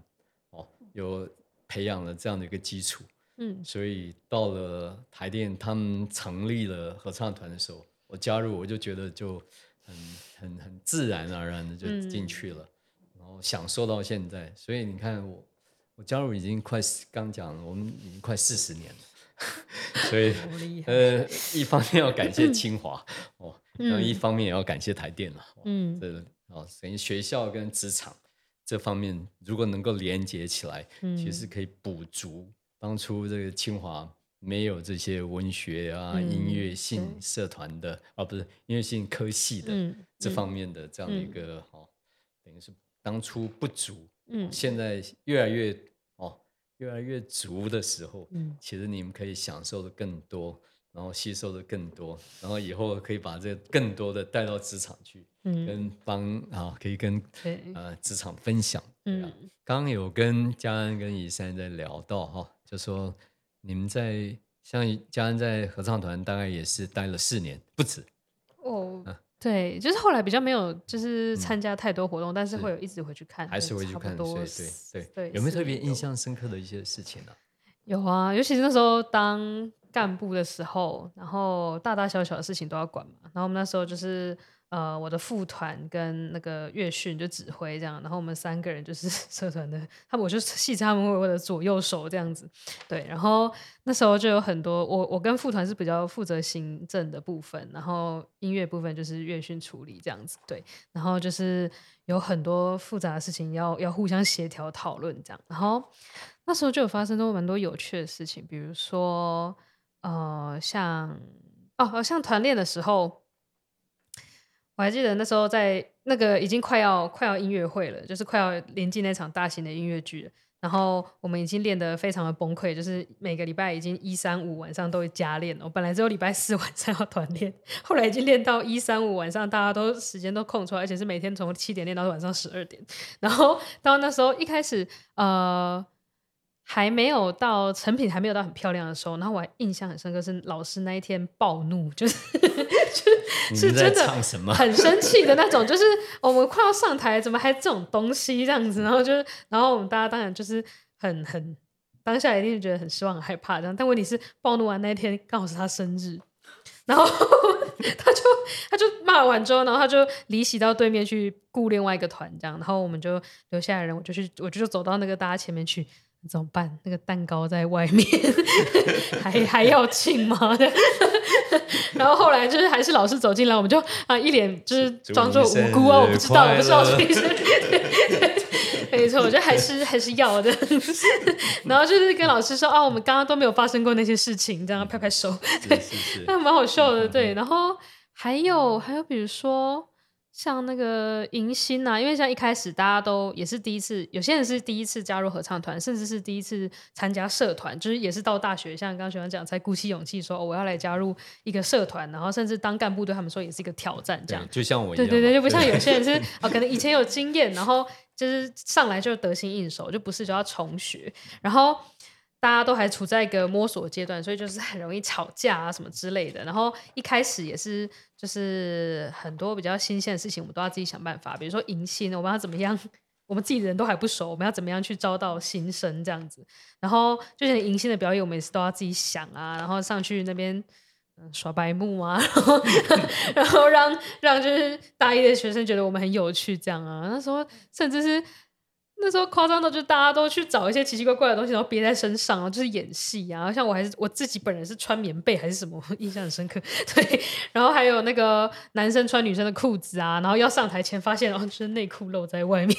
Speaker 1: 哦，有培养了这样的一个基础，
Speaker 3: 嗯。
Speaker 1: 所以到了台电他们成立了合唱团的时候，我加入我就觉得就很很很自然而然的就进去了，然后享受到现在。所以你看我我加入已经快刚讲了，我们已经快四十年了，<laughs> 所以呃一方面要感谢清华哦，然后一方面也要感谢台电了。哦
Speaker 3: 嗯
Speaker 1: 这哦，等于学校跟职场这方面，如果能够连接起来，
Speaker 3: 嗯
Speaker 1: 其实可以补足当初这个清华没有这些文学啊、
Speaker 3: 嗯
Speaker 1: 音乐性社团的，啊，不是音乐性科系的、
Speaker 3: 嗯
Speaker 1: 这方面的这样的一个、哦，等于是当初不足，
Speaker 3: 嗯。
Speaker 1: 现在越来越哦越来越足的时候，
Speaker 3: 嗯。
Speaker 1: 其实你们可以享受的更多，然后吸收的更多，然后以后可以把这更多的带到职场去，
Speaker 3: 嗯。
Speaker 1: 跟帮啊可以跟
Speaker 3: 对。
Speaker 1: 呃职场分享。对啊，
Speaker 3: 嗯。
Speaker 1: 刚刚有跟嘉恩跟怡珊在聊到哈、就说你们在像嘉恩在合唱团大概也是待了四年不止，
Speaker 3: 哦，对，就是后来比较没有，就是参加太多活动，但是
Speaker 1: 是
Speaker 3: 会有一直回去看，
Speaker 1: 还是
Speaker 3: 就
Speaker 1: 会去看，对对
Speaker 3: 对，
Speaker 1: 有没有特别印象深刻的一些事情呢？
Speaker 3: 有啊，尤其是那时候当干部的时候，然后大大小小的事情都要管嘛。然后我们那时候就是呃，我的副团跟那个乐训就指挥这样，然后我们三个人就是 <laughs> 社团的，他们我就戏称他们为我的左右手这样子。对，然后那时候就有很多我我跟副团是比较负责行政的部分，然后音乐部分就是乐训处理这样子。对，然后就是有很多复杂的事情要要互相协调讨论这样，然后。那时候就有发生过蛮多有趣的事情，比如说，呃，像哦，像团练的时候，我还记得那时候在那个已经快要快要音乐会了，就是快要临近那场大型的音乐剧了。然后我们已经练得非常的崩溃，就是每个礼拜已经一三五晚上都会加练。我本来只有礼拜四 <laughs> 晚上要团练，后来已经练到一三五晚上，大家都时间都空出来，而且是每天从七点练到晚上十二点。<laughs> 然后到那时候一开始，呃。还没有到成品还没有到很漂亮的时候，然后我还印象很深刻是老师那一天暴怒，就是 <laughs> 就是是真的？很生气的那种，就是我们快要上台，怎么还这种东西这样子？然后就是，然后我们大家当然就是很很当下一定觉得很失望、很害怕这样。但问题是暴怒完那一天刚好是他生日，然后 <laughs> 他就他就骂完之后，然后他就离席到对面去雇另外一个团这样，然后我们就留下来人，我就去我就走到那个大家前面去。怎么办？那个蛋糕在外面，<laughs> 还还要庆吗？<laughs> 然后后来就是还是老师走进来，我们就啊一脸就是装作无辜啊，我不知道，我不知道祝你生日。没错，我觉得还是还是要的。<laughs> 然后就是跟老师说啊，我们刚刚都没有发生过那些事情，这样拍拍手，对，那蛮好笑的。对，然后还有还有比如说。像那个迎新呐，因为像一开始大家都也是第一次，有些人是第一次加入合唱团，甚至是第一次参加社团，就是也是到大学，像刚刚学长讲，才鼓起勇气说我要来加入一个社团，然后甚至当干部对他们说也是一个挑战，这样。
Speaker 1: 就像我一
Speaker 3: 样，对对对，就不像有些人是 <laughs> 哦，可能以前有经验，然后就是上来就得心应手，就不是就要重学，然后。大家都还处在一个摸索阶段，所以就是很容易吵架啊什么之类的。然后一开始也是，就是很多比较新鲜的事情，我们都要自己想办法。比如说迎新，我们要怎么样？<laughs> 我们自己的人都还不熟，我们要怎么样去招到新生这样子？然后就像迎新的表演，我们也是都要自己想啊，然后上去那边耍白目啊，然 <laughs> 后然后让让就是大一的学生觉得我们很有趣这样啊。那时候甚至是。那时候夸张到，就大家都去找一些奇奇怪怪的东西，然后憋在身上，然后就是演戏啊。像我还是我自己本人是穿棉被还是什么，印象很深刻。<laughs> 对，然后还有那个男生穿女生的裤子啊，然后要上台前发现，然后就是内裤露在外面，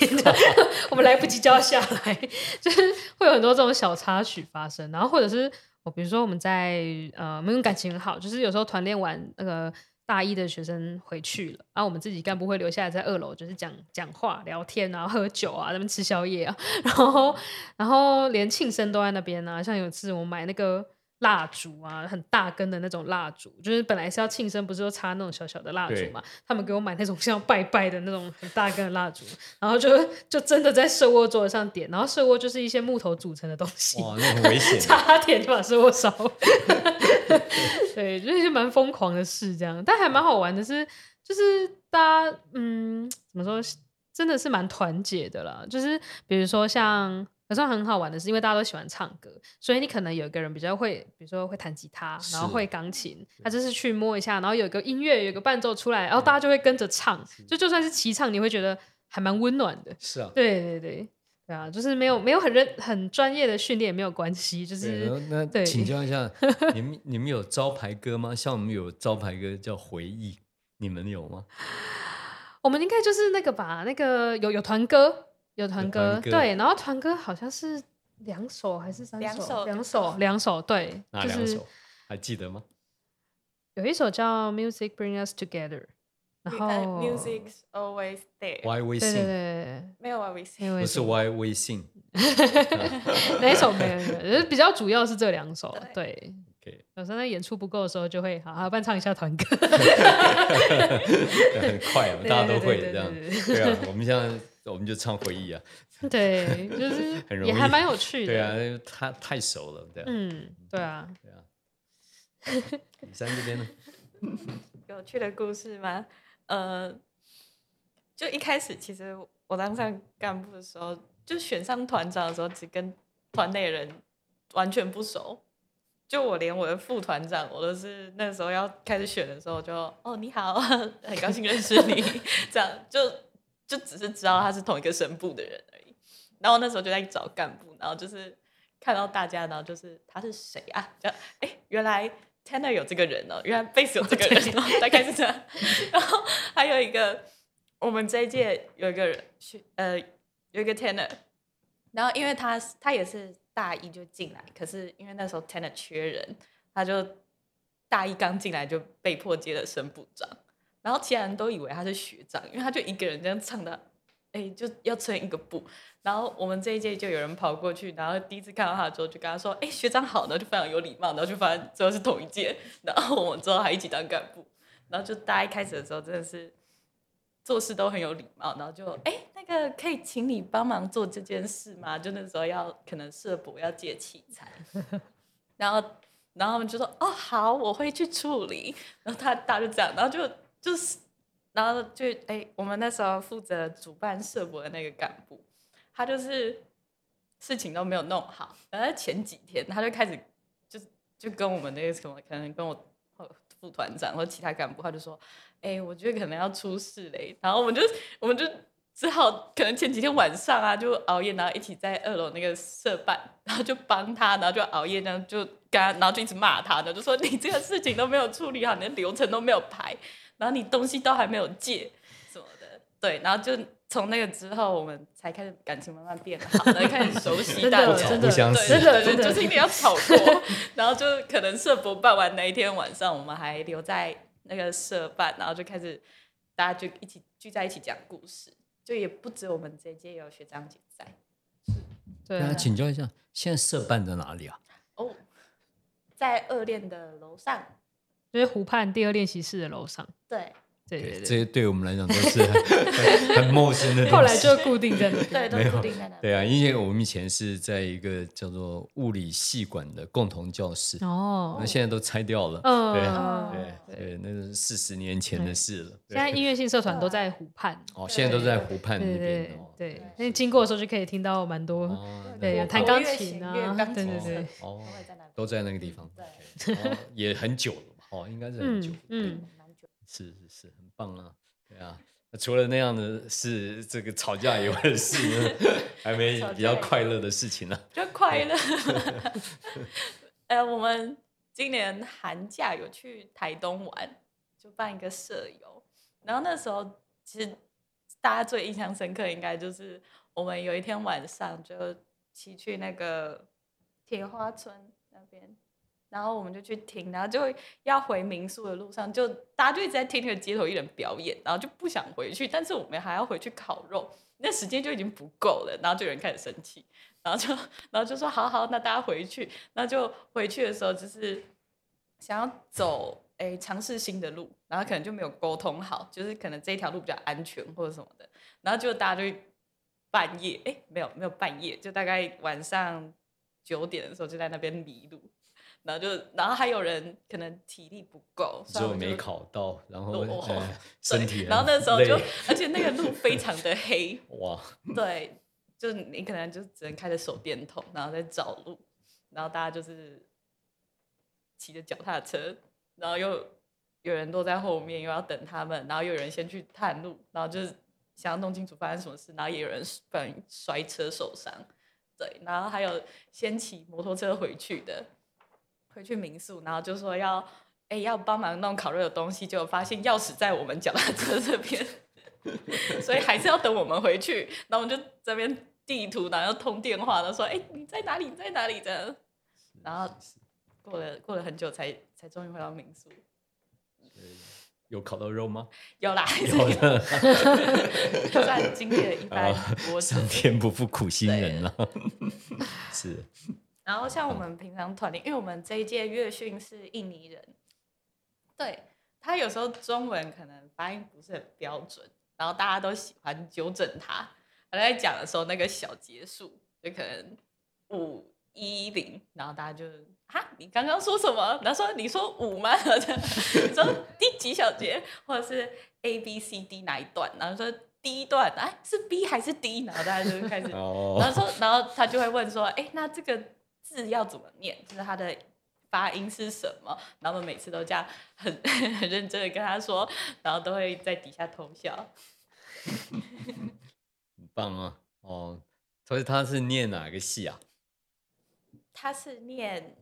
Speaker 3: 我们来不及就要下来，就是会有很多这种小插曲发生。然后或者是我比如说我们在呃，我们感情很好，就是有时候团练完那个。大一的学生回去了，然后我们自己干部会留下来在二楼，就是讲讲话、聊天啊、喝酒啊、那边吃宵夜啊，<laughs> 然后然后连庆生都在那边啊。像有次我买那个蜡烛啊，很大根的那种蜡烛，就是本来是要庆生，不是说插那种小小的蜡烛嘛？他们给我买那种 <laughs> 像拜拜的那种很大根的蜡烛，然后就就真的在社窝桌子上点，然后社窝就是一些木头组成的东西，
Speaker 1: 哇，那很危险，
Speaker 3: 差点就把社窝烧。<laughs> 对，就是蛮疯狂的事，这样，但还蛮好玩的，是就是大家嗯，怎么说，真的是蛮团结的啦。就是比如说像，有时候很好玩的是，因为大家都喜欢唱歌，所以你可能有一个人比较会，比如说会弹吉他，然后会钢琴，他就是去摸一下，然后有个音乐，有个伴奏出来，然后大家就会跟着唱，就就算是齐唱，你会觉得还蛮温暖的。
Speaker 1: 是啊，
Speaker 3: 对对对。对啊，就是没有没有很认很专业的训练也没有关系，就是
Speaker 1: 那请教一下，<laughs> 你们你们有招牌歌吗？像我们有招牌歌叫回忆，你们有吗？<laughs>
Speaker 3: 我们应该就是那个吧，那个有有团歌，有团歌，对，然后团歌好像是两首还是三首？两首，两首，对，
Speaker 1: 哪两首？还记得吗？
Speaker 3: 有一首叫《Music Bring Us Together》。然后
Speaker 2: ，music's always there。
Speaker 1: Why we
Speaker 3: sing？
Speaker 2: 没有 Why we sing，
Speaker 1: 不是 Why we sing。
Speaker 3: 哪 <laughs> 一首没有？比较主要是这两首。对。
Speaker 1: OK。
Speaker 3: 有时候在演出不够的时候，就会好好伴唱一下团歌。<laughs>
Speaker 1: 很快，<laughs> 大家都会这样。对啊，我们现在我们就唱回忆啊。<laughs>
Speaker 3: 对，就是 <laughs>
Speaker 1: 很容
Speaker 3: 易，也还蛮有趣的。
Speaker 1: 对啊，他太熟了，对。
Speaker 3: 嗯，对啊。
Speaker 1: 对啊。李珊这边呢？<laughs>
Speaker 2: 有趣的故事吗？呃，就一开始其实我当上干部的时候，就选上团长的时候，只跟团内人完全不熟。就我连我的副团长，我都是那时候要开始选的时候就哦你好，很高兴认识你，这样就就只是知道他是同一个声部的人而已。然后那时候就在找干部，然后就是看到大家，然后就是他是谁啊？就哎，原来 tenor 有这个人哦，原来 bass 有这个人哦，大概是这样。然后还有一个，我们这一届有一个人去呃有一个 tenor，然后因为他他也是大一就进来，可是因为那时候 tenor 缺人，他就大一刚进来就被迫接了声部长，然后其他人都以为他是学长，因为他就一个人这样唱的，哎就要撑一个部。然后我们这一届就有人跑过去，然后第一次看到他之后就跟他说：“哎，学长好。”呢就非常有礼貌，然后就发现最后是同一届，然后我们之后还一起当干部，<laughs> 然后就大家一开始的时候真的是做事都很有礼貌，然后就哎那个可以请你帮忙做这件事吗？就那时候要可能社博要借器材，<laughs> 然后然后他们就说：“哦好，我会去处理。”然后他大家就这样，然后就就是然后就哎我们那时候负责主办社博的那个干部。他就是事情都没有弄好，然后前几天他就开始就就跟我们那个什么，可能跟我副团长或其他干部，他就说：“哎，我觉得可能要出事嘞。”然后我们就我们就只好可能前几天晚上啊，就熬夜，然后一起在二楼那个社办，然后就帮他，然后就熬夜，然后就跟他，然后就一直骂他的，就说：“你这个事情都没有处理好，你的流程都没有排，然后你东西都还没有借 <laughs> 什么的。”对，然后就。从那个之后，我们才开始感情慢慢变好，然后开始熟悉大家，
Speaker 3: 真的，
Speaker 1: 真
Speaker 3: 的，真的，
Speaker 2: 就是一定要吵过。然后就可能社博办完那一天晚上，我们还留在那个社办，然后就开始大家就一起聚在一起讲故事。就也不止我们这届有学长姐在。
Speaker 3: 对啊，
Speaker 1: 请教一下，现在社办在哪里啊？
Speaker 2: 哦，在二练的楼上，
Speaker 3: 就是湖畔第二练习室的楼上。
Speaker 2: 对。
Speaker 3: 对对对，
Speaker 1: 这些对我们来讲都是很陌生的。
Speaker 3: 后来就固定在那，
Speaker 2: 对，都固定在那。
Speaker 1: 对啊，因为我们以前是在一个叫做物理系馆的共同教室，哦，那现在都拆掉了。嗯，对对对，那是四十年前的事了。
Speaker 3: 现在音乐性社团都在湖畔。
Speaker 1: 哦，现在都在湖畔那边。
Speaker 3: 对，那经过的时候就可以听到蛮多，对，弹钢琴啊，对对对，
Speaker 1: 哦，都在那个地方。对，也很久了，哦，应该是很久。嗯。是是是，很棒啊！对啊，除了那样的事，这个吵架以外的事，<laughs> 还没比较快乐的事情呢。
Speaker 2: 比较快乐。<laughs> 呃，我们今年寒假有去台东玩，就办一个舍友。然后那时候，其实大家最印象深刻，应该就是我们有一天晚上就骑去那个铁花村那边。然后我们就去听，然后就要回民宿的路上，就大家就一直在听那个街头艺人表演，然后就不想回去，但是我们还要回去烤肉，那时间就已经不够了，然后就有人开始生气，然后就然后就说好好，那大家回去，那就回去的时候就是想要走哎尝试新的路，然后可能就没有沟通好，就是可能这一条路比较安全或者什么的，然后就大家就半夜哎没有没有半夜，就大概晚上九点的时候就在那边迷路。然后就，然后还有人可能体力不够，
Speaker 1: 只有没考到，然后身体，
Speaker 2: 然后那时候就，而且那个路非常的黑，<laughs>
Speaker 1: 哇，
Speaker 2: 对，就你可能就只能开着手电筒，然后在找路，然后大家就是骑着脚踏车，然后又有人都在后面，又要等他们，然后又有人先去探路，然后就是想要弄清楚发生什么事，然后也有人不然摔车受伤，对，然后还有先骑摩托车回去的。回去民宿，然后就说要，哎，要帮忙弄烤肉的东西，就发现钥匙在我们脚踏车这边，<laughs> 所以还是要等我们回去。然后我们就这边地图，然后通电话，然后说，哎，你在哪里？你在哪里？的。然后过了过了很久，才才终于回到民宿。
Speaker 1: 有烤到肉吗？
Speaker 2: 有啦，
Speaker 1: 有的。<laughs>
Speaker 2: 算经历了一 <laughs> 番波折。
Speaker 1: 上天不负苦心人了。是。
Speaker 2: 然后像我们平常团练，因为我们这一届乐训是印尼人，对他有时候中文可能发音不是很标准，然后大家都喜欢纠正他。他在讲的时候，那个小结束就可能五一零，然后大家就哈，你刚刚说什么？然后说你说五吗？<laughs> 你说第几小节？或者是 A B C D 哪一段，然后说第一段哎是 B 还是 D，然后大家就开始，
Speaker 1: 哦
Speaker 2: 然后说，然后他就会问说，哎，那这个字要怎么念？就是它的发音是什么？然后我们每次都这样很 <laughs> 很认真的跟他说，然后都会在底下偷笑。<laughs>
Speaker 1: 很棒啊！哦，所以他是念哪个系啊？
Speaker 2: 他是念，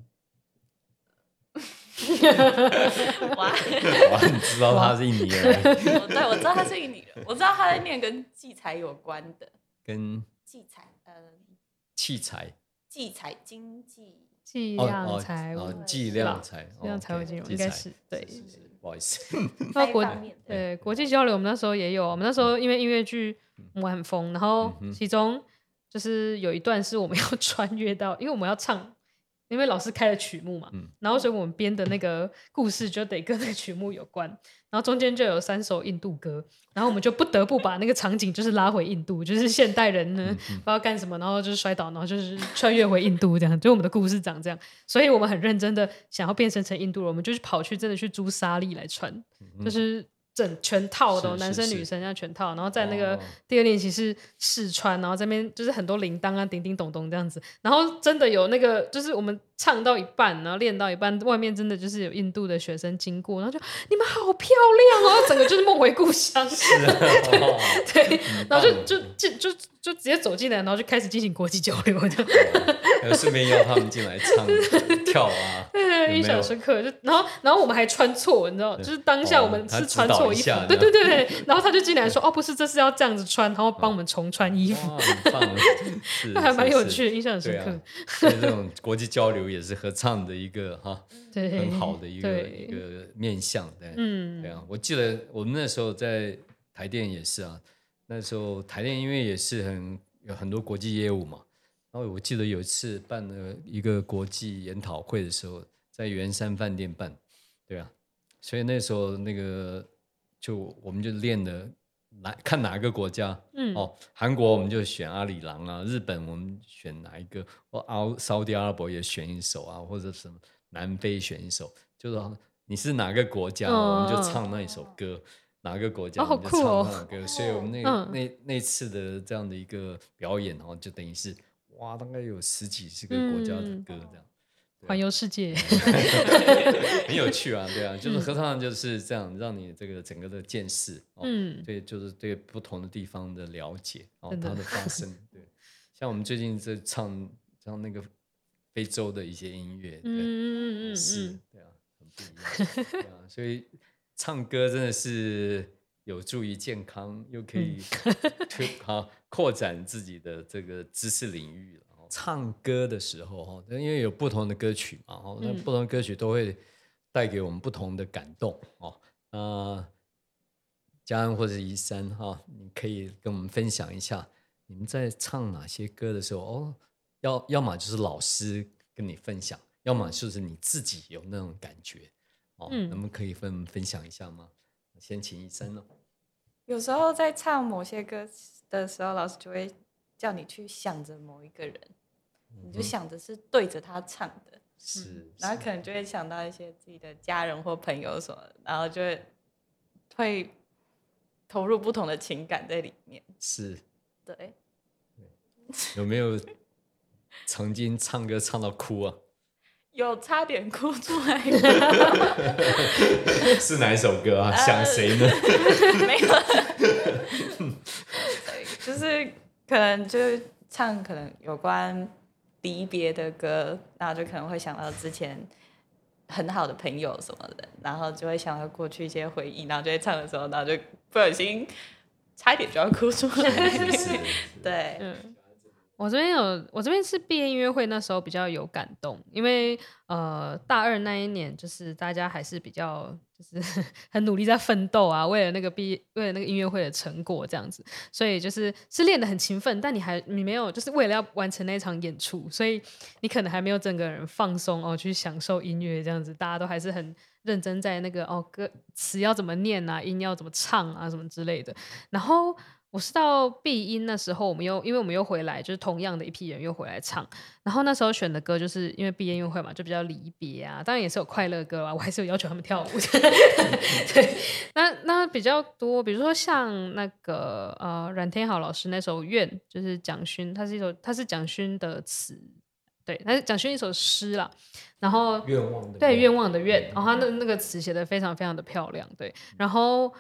Speaker 2: <laughs> 哇，
Speaker 1: 哇，你知道他是印尼人，
Speaker 2: 我对我知道他是印尼人，我知道他在念跟器材有关的
Speaker 1: 跟
Speaker 2: 器材，呃，
Speaker 1: 器材
Speaker 2: 器材经济。
Speaker 3: 计
Speaker 1: 哦
Speaker 3: 量
Speaker 1: 哦
Speaker 3: 财务
Speaker 1: 哦，计量财，
Speaker 3: 计量财务金融应该是对。
Speaker 1: 不好意思，<laughs>
Speaker 3: 那国对国际交流，我们那时候也有。我们那时候因为音乐剧我们很疯，然后其中就是有一段是我们要穿越到，因为我们要唱，因为老师开了曲目嘛，
Speaker 1: 嗯。
Speaker 3: 然后所以我们编的那个故事就得跟那个曲目有关，然后中间就有三首印度歌，然后我们就不得不把那个场景就是拉回印度，就是现代人呢、不知道干什么，然后就是摔倒，然后就是穿越回印度这样，就我们的故事长这样，所以我们很认真的想要变身成印度人，我们就是跑去真的去租纱丽来穿，就是整全套的男生女生要全套，然后在那个
Speaker 1: 哦。
Speaker 3: 第二练习室试穿，然后这边就是很多铃铛啊、叮叮咚咚这样子，然后真的有那个就是我们唱到一半，然后练到一半，外面真的就是有印度的学生经过，然后就你们好漂亮哦，整个就是梦回故乡，
Speaker 1: 是啊。<laughs> 哦
Speaker 3: 对，然后就
Speaker 1: 棒
Speaker 3: 就就就就直接走进来，然后就开始进行国际交流，这样
Speaker 1: 还有顺便邀他们进来唱 <laughs> 跳啊，
Speaker 3: 对，印象深刻。就然后然后我们还穿错，你知道，就是当下
Speaker 1: 哦
Speaker 3: 我们是穿错衣服对对对对，然后他就进来说，哦，不是，这是要这样子穿，然后帮我们重穿衣服，<laughs>
Speaker 1: 是
Speaker 3: 那还蛮有。趣的，印象很深刻。，
Speaker 1: 所以这种国际交流也是合唱的一个哈 <laughs>
Speaker 3: 对，
Speaker 1: 很好的一个一个面向，对，
Speaker 3: 嗯
Speaker 1: 对啊，我记得我们那时候在台电也是啊，那时候台电因为也是很有很多国际业务嘛，然后我记得有一次办了一个国际研讨会的时候，在圆山饭店办，对啊，所以那时候那个就我们就练的哪看哪个国家，
Speaker 3: 嗯
Speaker 1: 哦，韩国我们就选阿里郎啊，日本我们选哪一个，或澳沙特阿拉伯也选一首啊，或者什么南非选一首，就是说你是哪个国家，
Speaker 3: 嗯
Speaker 1: 我们就唱那一首歌。哪个国家就唱
Speaker 3: 酷哦。
Speaker 1: 那首歌，<laughs> 所以我们那、
Speaker 3: 嗯。
Speaker 1: 那那次的这样的一个表演哦，就等于是哇，大概有十几十个国家的
Speaker 3: 嗯。
Speaker 1: 歌这样，
Speaker 3: 环游世界，<laughs>
Speaker 1: 很有趣啊，对啊，<laughs> 就是合唱就是这样，让你这个整个的见识，哦、
Speaker 3: 嗯。
Speaker 1: 对，就是对不同的地方的了解，哦，
Speaker 3: 真的。
Speaker 1: 它的发生，对，像我们最近在唱唱那个非洲的一些音乐，对，
Speaker 3: 嗯嗯嗯
Speaker 1: 是
Speaker 3: 嗯，
Speaker 1: 对啊，很不一样，对啊，所以唱歌真的是有助于健康，又可以推 <laughs> 啊扩展自己的这个知识领域了。哦唱歌的时候哈，因为有不同的歌曲嘛，哦，那
Speaker 3: 嗯
Speaker 1: 不同的歌曲都会带给我们不同的感动哦。那嘉恩或者宜山哈，你可以跟我们分享一下，你们在唱哪些歌的时候哦，要要么就是老师跟你分享，要么就是你自己有那种感觉哦，
Speaker 3: 嗯
Speaker 1: 能不能可以分分享一下吗？先请医生哦。
Speaker 2: 有时候在唱某些歌的时候，老师就会叫你去想着某一个人，你就想着是对着他唱的，
Speaker 1: 是，
Speaker 2: 然后可能就会想到一些自己的家人或朋友什么，然后就会会投入不同的情感在里面。
Speaker 1: 是
Speaker 2: 对，
Speaker 1: 有没有曾经唱歌唱到哭啊？
Speaker 2: 有差点哭出来，<laughs>
Speaker 1: 是哪一首歌啊？
Speaker 2: 呃
Speaker 1: 想谁呢？<laughs>
Speaker 2: 没有，就是可能就是唱可能有关离别的歌，然后就可能会想到之前很好的朋友什么的，然后就会想到过去一些回忆，然后就会唱的时候，然后就不小心差一点就要哭出来。
Speaker 1: 是是
Speaker 2: 对，
Speaker 3: 嗯，我这边有，我这边是毕业音乐会那时候比较有感动，因为呃大二那一年就是大家还是比较就是 <laughs> 很努力在奋斗啊，为了那个毕业为了那个音乐会的成果这样子，所以就是是练得很勤奋，但你还你没有就是为了要完成那场演出，所以你可能还没有整个人放松哦，去享受音乐这样子，大家都还是很认真在那个哦歌词要怎么念啊，音要怎么唱啊什么之类的，然后。我是到闭音那时候，我们又因为我们又回来，就是同样的一批人又回来唱。然后那时候选的歌，就是因为毕业音乐会嘛，就比较离别啊，当然也是有快乐歌啊，我还是有要求他们跳舞。<laughs> 对，那那比较多，比如说像那个呃阮天豪老师那首《愿》，就是蒋勋，他是一首他是蒋勋的词，对，他是蒋勋一首诗啦。然后
Speaker 1: 愿望的
Speaker 3: 对愿望的愿，然后他那那个词写的非常非常的漂亮，对，然后。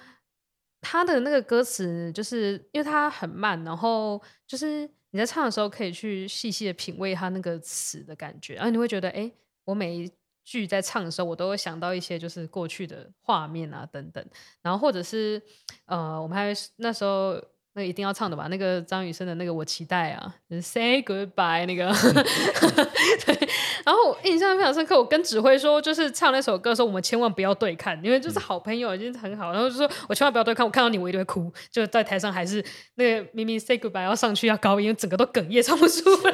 Speaker 3: 他的那个歌词，就是因为它很慢，然后就是你在唱的时候，可以去细细的品味他那个词的感觉，然后你会觉得，哎，我每一句在唱的时候，我都会想到一些就是过去的画面啊等等，然后或者是呃，我们还那时候。那一定要唱的吧？那个张雨生的那个我期待啊，Say Goodbye 那个，<laughs> 对。然后印象非常深刻，我跟指挥说，就是唱那首歌的时候，我们千万不要对看，因为就是好朋友已经很好。然后就说我千万不要对看，我看到你我一定会哭。就在台上还是那个明明 Say Goodbye 要上去要高音，整个都哽咽唱不出来。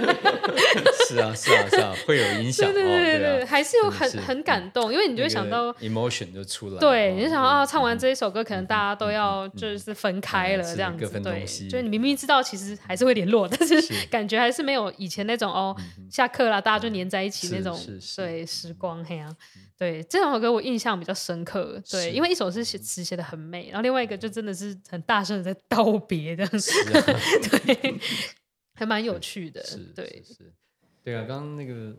Speaker 3: <laughs>
Speaker 1: 是啊是啊是啊，会有影响。
Speaker 3: 对对对对，还是有很很感动，因为你就会想到
Speaker 1: emotion 就出来。
Speaker 3: 对，你就想啊，唱完这一首歌，可能大家都要就是分开了这样子。对，就你明明知道其实还是会联络，但是 <laughs> 感觉还是没有以前那种哦，下课了大家就黏在一起那种对时光嘿啊，对这首歌我印象比较深刻，对，因为一首是写词写的很美，然后另外一个就真的是很大声的在道别这样子，<laughs> 对，<laughs> 还蛮有趣的，对，
Speaker 1: 是，对啊，刚刚那个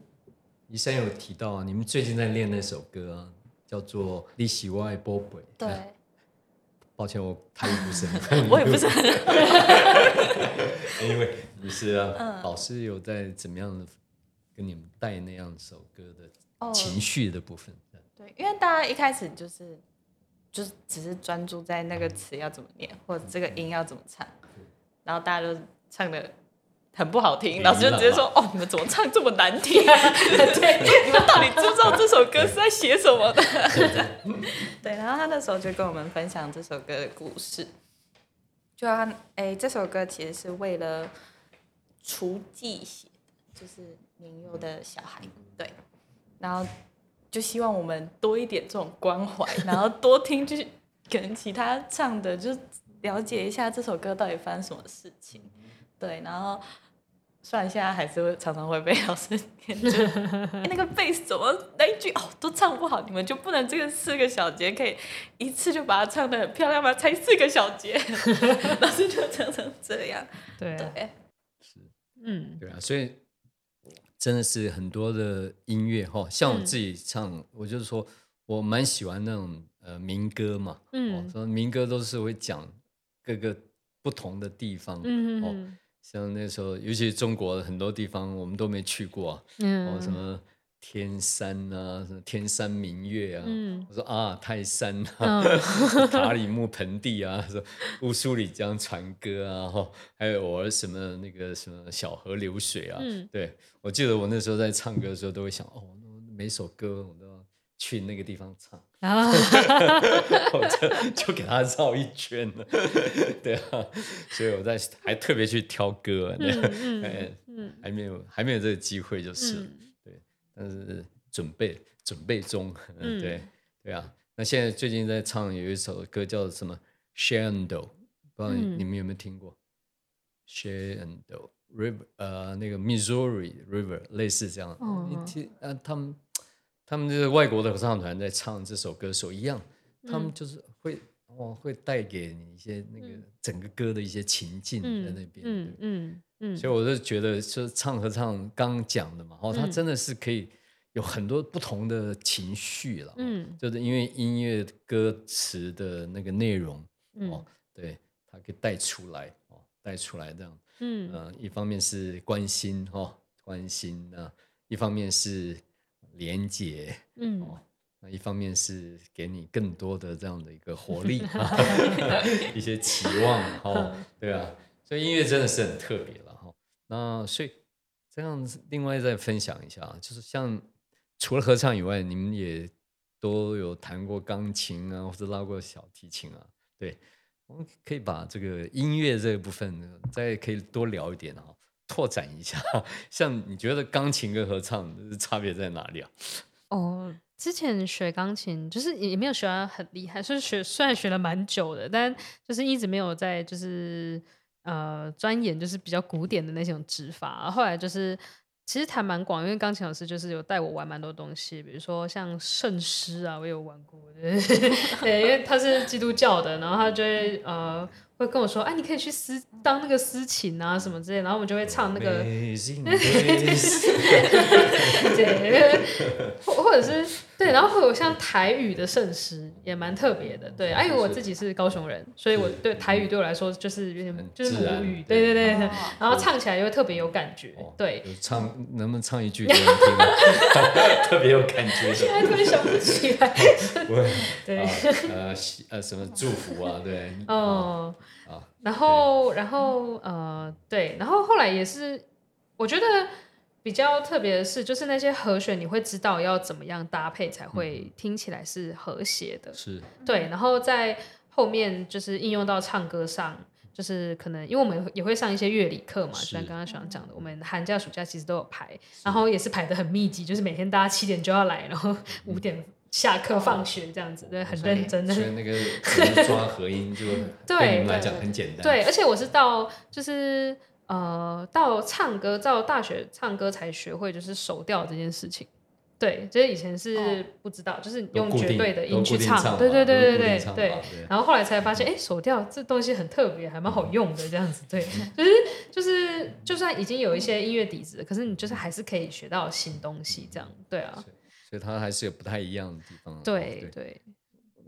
Speaker 1: 医生有提到啊，你们最近在练那首歌啊，叫做《你喜外波鬼》，
Speaker 2: 对。
Speaker 1: 抱歉，我台语不是，<laughs>
Speaker 2: 我也不是，<laughs>
Speaker 1: 因为你是啊，老师有在怎么样的跟你们带那样首歌的情绪的部分。
Speaker 2: 对，因为大家一开始就是就是只是专注在那个词要怎么念，或者这个音要怎么唱，然后大家都唱的。很不好听，老师就直接说：“哦，你们怎么唱这么难听？<laughs> 对，你们到底知不知道这首歌是在写什么的？” <laughs> 对，然后他那时候就跟我们分享这首歌的故事，就他哎，这首歌其实是为了雏妓写的，就是年幼的小孩，对，然后就希望我们多一点这种关怀，然后多听，就是可能其他唱的，就了解一下这首歌到底发生什么事情，对，然后。虽然现在还是会常常会被老师念，就 <laughs> 那个贝斯怎么那一句哦都唱不好，你们就不能这个四个小节可以一次就把它唱的很漂亮吗？才四个小节，<laughs> 老师就唱成这样。
Speaker 3: 对，
Speaker 1: 是，嗯，对啊，所以真的是很多的音乐哈，像我自己唱，我就是说我蛮喜欢那种呃民歌嘛，嗯，说民歌都是会讲各个不同的地方，嗯哦。像那时候，尤其是中国很多地方，我们都没去过啊。哦，什么天山啊，什么天山明月啊。嗯。我说啊，泰山啊，<laughs> 塔里木盆地啊，说乌苏里江船歌啊，哈，还有我什么那个什么小河流水啊。嗯。对，我记得我那时候在唱歌的时候，都会想哦，每首歌我都要去那个地方唱。啊，<laughs> 我就就给他绕一圈了，<laughs> 对啊，所以我在还特别去挑歌，嗯 <laughs> 嗯，还没有还没有这个机会就是，对，但是准备准备中，嗯对对啊，那现在最近在唱有一首歌叫什么？Shenandoah，不知道你们有没有听过？Shenandoah River，呃，那个 Missouri River 类似这样，你听呃他们。他们就是外国的合唱团在唱这首歌，手一样，他们就是会哦，会带给你一些那个整个歌的一些情境在那边，嗯嗯嗯，所以我就觉得，就唱合唱刚讲的嘛，哦，它真的是可以有很多不同的情绪了，嗯，就是因为音乐歌词的那个内容，哦，对，它可以带出来，哦，带出来这样，嗯，呃，一方面是关心，哈，关心啊，一方面是。连接，嗯，那一方面是给你更多的这样的一个活力，<laughs> <laughs> 一些期望，哈，<laughs> 对啊，所以音乐真的是很特别了，哈。那所以这样子，另外再分享一下啊，就是像除了合唱以外，你们也都有弹过钢琴啊，或者拉过小提琴啊，对，我们可以把这个音乐这一部分再可以多聊一点哈。拓展一下，<laughs> 像你觉得钢琴跟合唱差别在哪里啊？
Speaker 3: 哦，之前学钢琴，就是也没有学得很厉害，就是学虽然学了蛮久的，但就是一直没有在就是呃钻研，就是比较古典的那种指法。后来就是其实弹蛮广，因为钢琴老师就是有带我玩蛮多东西，比如说像圣诗啊，我有玩过，<laughs> 对，因为他是基督教的，然后他就会呃。会跟我说，哎，你可以去私当那个私琴啊，什么之类，然后我们就会唱那个，<laughs> 对，或或者是对，然后会有像台语的圣诗，也蛮特别的，对，因为我自己是高雄人，所以我对台语对我来说就是有点就是母语，对。对对，然后唱起来又会特别有感觉，对，
Speaker 1: 唱能不能唱一句给我听？<laughs> 特别有感觉，
Speaker 3: 现在突然想不起来，<laughs>
Speaker 1: 对，呃呃什么祝福啊，对，
Speaker 3: 哦。然后，然后，呃，对，然后后来也是，我觉得比较特别的是，就是那些和弦，你会知道要怎么样搭配才会听起来是和谐的，
Speaker 1: 是
Speaker 3: 对。然后在后面就是应用到唱歌上，就是可能因为我们也会上一些乐理课嘛，就像刚刚想讲的，我们寒假暑假其实都有排，然后也是排的很密集，就是每天大家七点就要来，然后五点。下课放学这样子，对，很认真的。
Speaker 1: 所以那个抓合音就对你们来讲很简单。
Speaker 3: 对，而且我是到就是呃到唱歌，到大学唱歌才学会就是手调这件事情。对，就是以前是不知道，就是用绝对的音去唱。对对对对对对。然后后来才发现，哎，手调这东西很特别，还蛮好用的这样子。对，<laughs> 就是就是就算已经有一些音乐底子，可是你就是还是可以学到新东西这样。对啊。
Speaker 1: 所以它还是有不太一样的地方。
Speaker 3: 对对。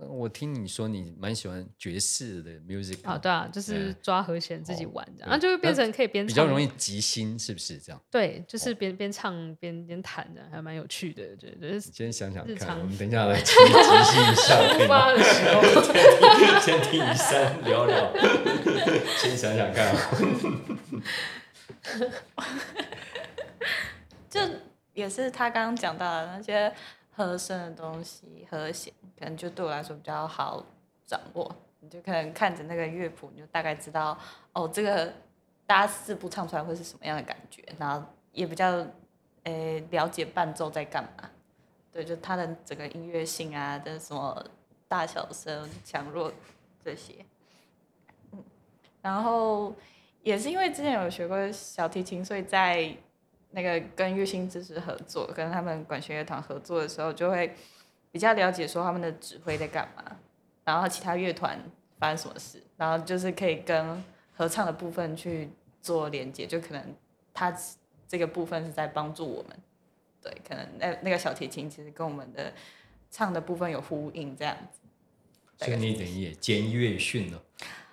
Speaker 1: 我听你说你蛮喜欢爵士的 music。
Speaker 3: 啊，对啊，就是抓和弦自己玩的，然后就会变成可以边
Speaker 1: 比较容易即兴，是不是这样？
Speaker 3: 对，就是边边唱边边弹的，还蛮有趣的，觉得。
Speaker 1: 先想想看，我们等一下来即兴一下。
Speaker 3: 出发的时候，
Speaker 1: 先听一三聊聊，<laughs> 先想想看。<laughs>
Speaker 2: 就。也是他刚刚讲到的那些和声的东西，和弦可能就对我来说比较好掌握。你就可能看着那个乐谱，你就大概知道哦，这个大家四部唱出来会是什么样的感觉，然后也比较诶了解伴奏在干嘛。对，就它的整个音乐性啊，的什么大小声、强弱这些。嗯，然后也是因为之前有学过小提琴，所以在。那个跟乐星知识合作，跟他们管弦乐团合作的时候，就会比较了解说他们的指挥在干嘛，然后其他乐团发生什么事，然后就是可以跟合唱的部分去做连接，就可能他这个部分是在帮助我们，对，可能那那个小提琴其实跟我们的唱的部分有呼应这样子。
Speaker 1: 所以你等于也兼乐训了。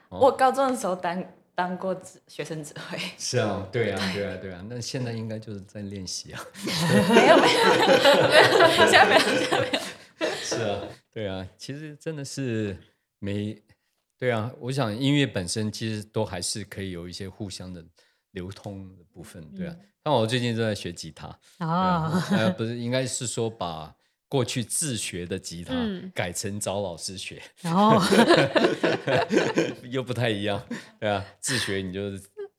Speaker 2: 我高中的时候当。当过指学生指挥
Speaker 1: 是啊，对啊，对啊，对啊。那现在应该就是在练习啊。
Speaker 2: 没有没有没有，现在没有现在没有。
Speaker 1: 是啊，对啊，其实真的是没对啊。我想音乐本身其实都还是可以有一些互相的流通的部分，对啊。像我最近正在学吉他啊，呃，不是，应该是说把。过去自学的吉他改成找老师学，然后 <laughs> 又不太一样，对啊，自学你就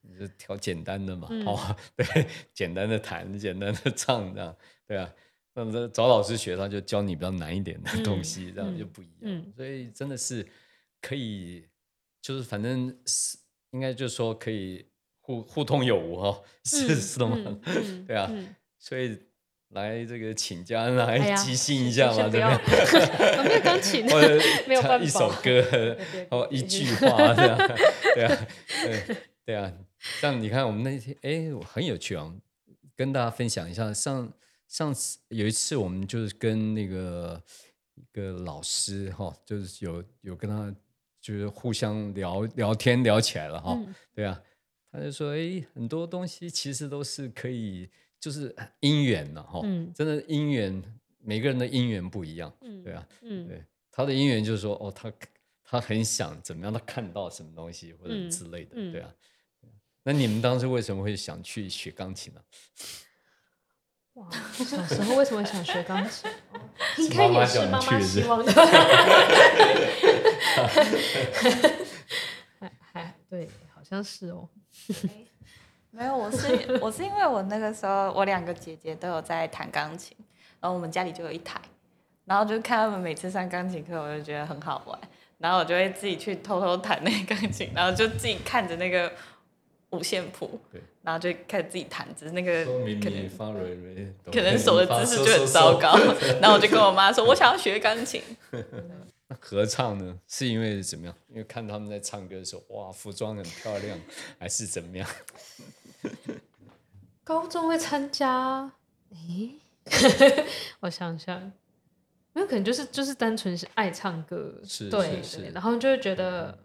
Speaker 1: 你就挑简单的嘛，哦，<laughs> 对，简单的弹，简单的唱，这样，对啊，那么找老师学，他就教你比较难一点的东西，这样就不一样。所以真的是可以，就是反正是应该就是说可以互互通有无哈，是是的吗？对啊，所以。来这个请假来即兴一下嘛，对不
Speaker 3: 对？<laughs> 我没有钢琴，或者 <laughs> 没有
Speaker 1: 一首歌，哦，一句话这样，对啊，对对啊。像你看，我们那天哎，很有趣啊，跟大家分享一下。上上次有一次，我们就是跟那个一个老师哈，就是有有跟他就是互相聊聊天聊起来了哈，对啊，他就说哎，很多东西其实都是可以。就是姻缘呢哈，真的姻缘，每个人的姻缘不一样，对啊，对，他的姻缘就是说，哦，他他很想怎么样，他看到什么东西或者之类的，对啊。那你们当时为什么会想去学钢琴呢？<laughs>
Speaker 3: 哇，小时候为什么想学钢琴？<laughs> 应该也是妈妈希望的。<laughs> 还还对，好像是哦。
Speaker 2: 没有，我是我是因为我那个时候我两个姐姐都有在弹钢琴，然后我们家里就有一台，然后就看他们每次上钢琴课，我就觉得很好玩，然后我就会自己去偷偷弹那个钢琴，然后就自己看着那个五线谱
Speaker 1: 对，
Speaker 2: 然后就开始自己弹，只是那个可能
Speaker 1: 发蕊蕊，
Speaker 2: 可能手的姿势就很 <laughs> 糟糕，然后我就跟我妈说，我想要学钢琴。<laughs>
Speaker 1: 那合唱呢，是因为怎么样？因为看他们在唱歌的时候，哇，服装很漂亮，<laughs> 还是怎么样？<laughs>
Speaker 3: 高中会参加，诶，<laughs> 我想想，因为可能就是就是单纯是爱唱歌，
Speaker 1: 是
Speaker 3: 对
Speaker 1: 是是。
Speaker 3: 对然后就会觉得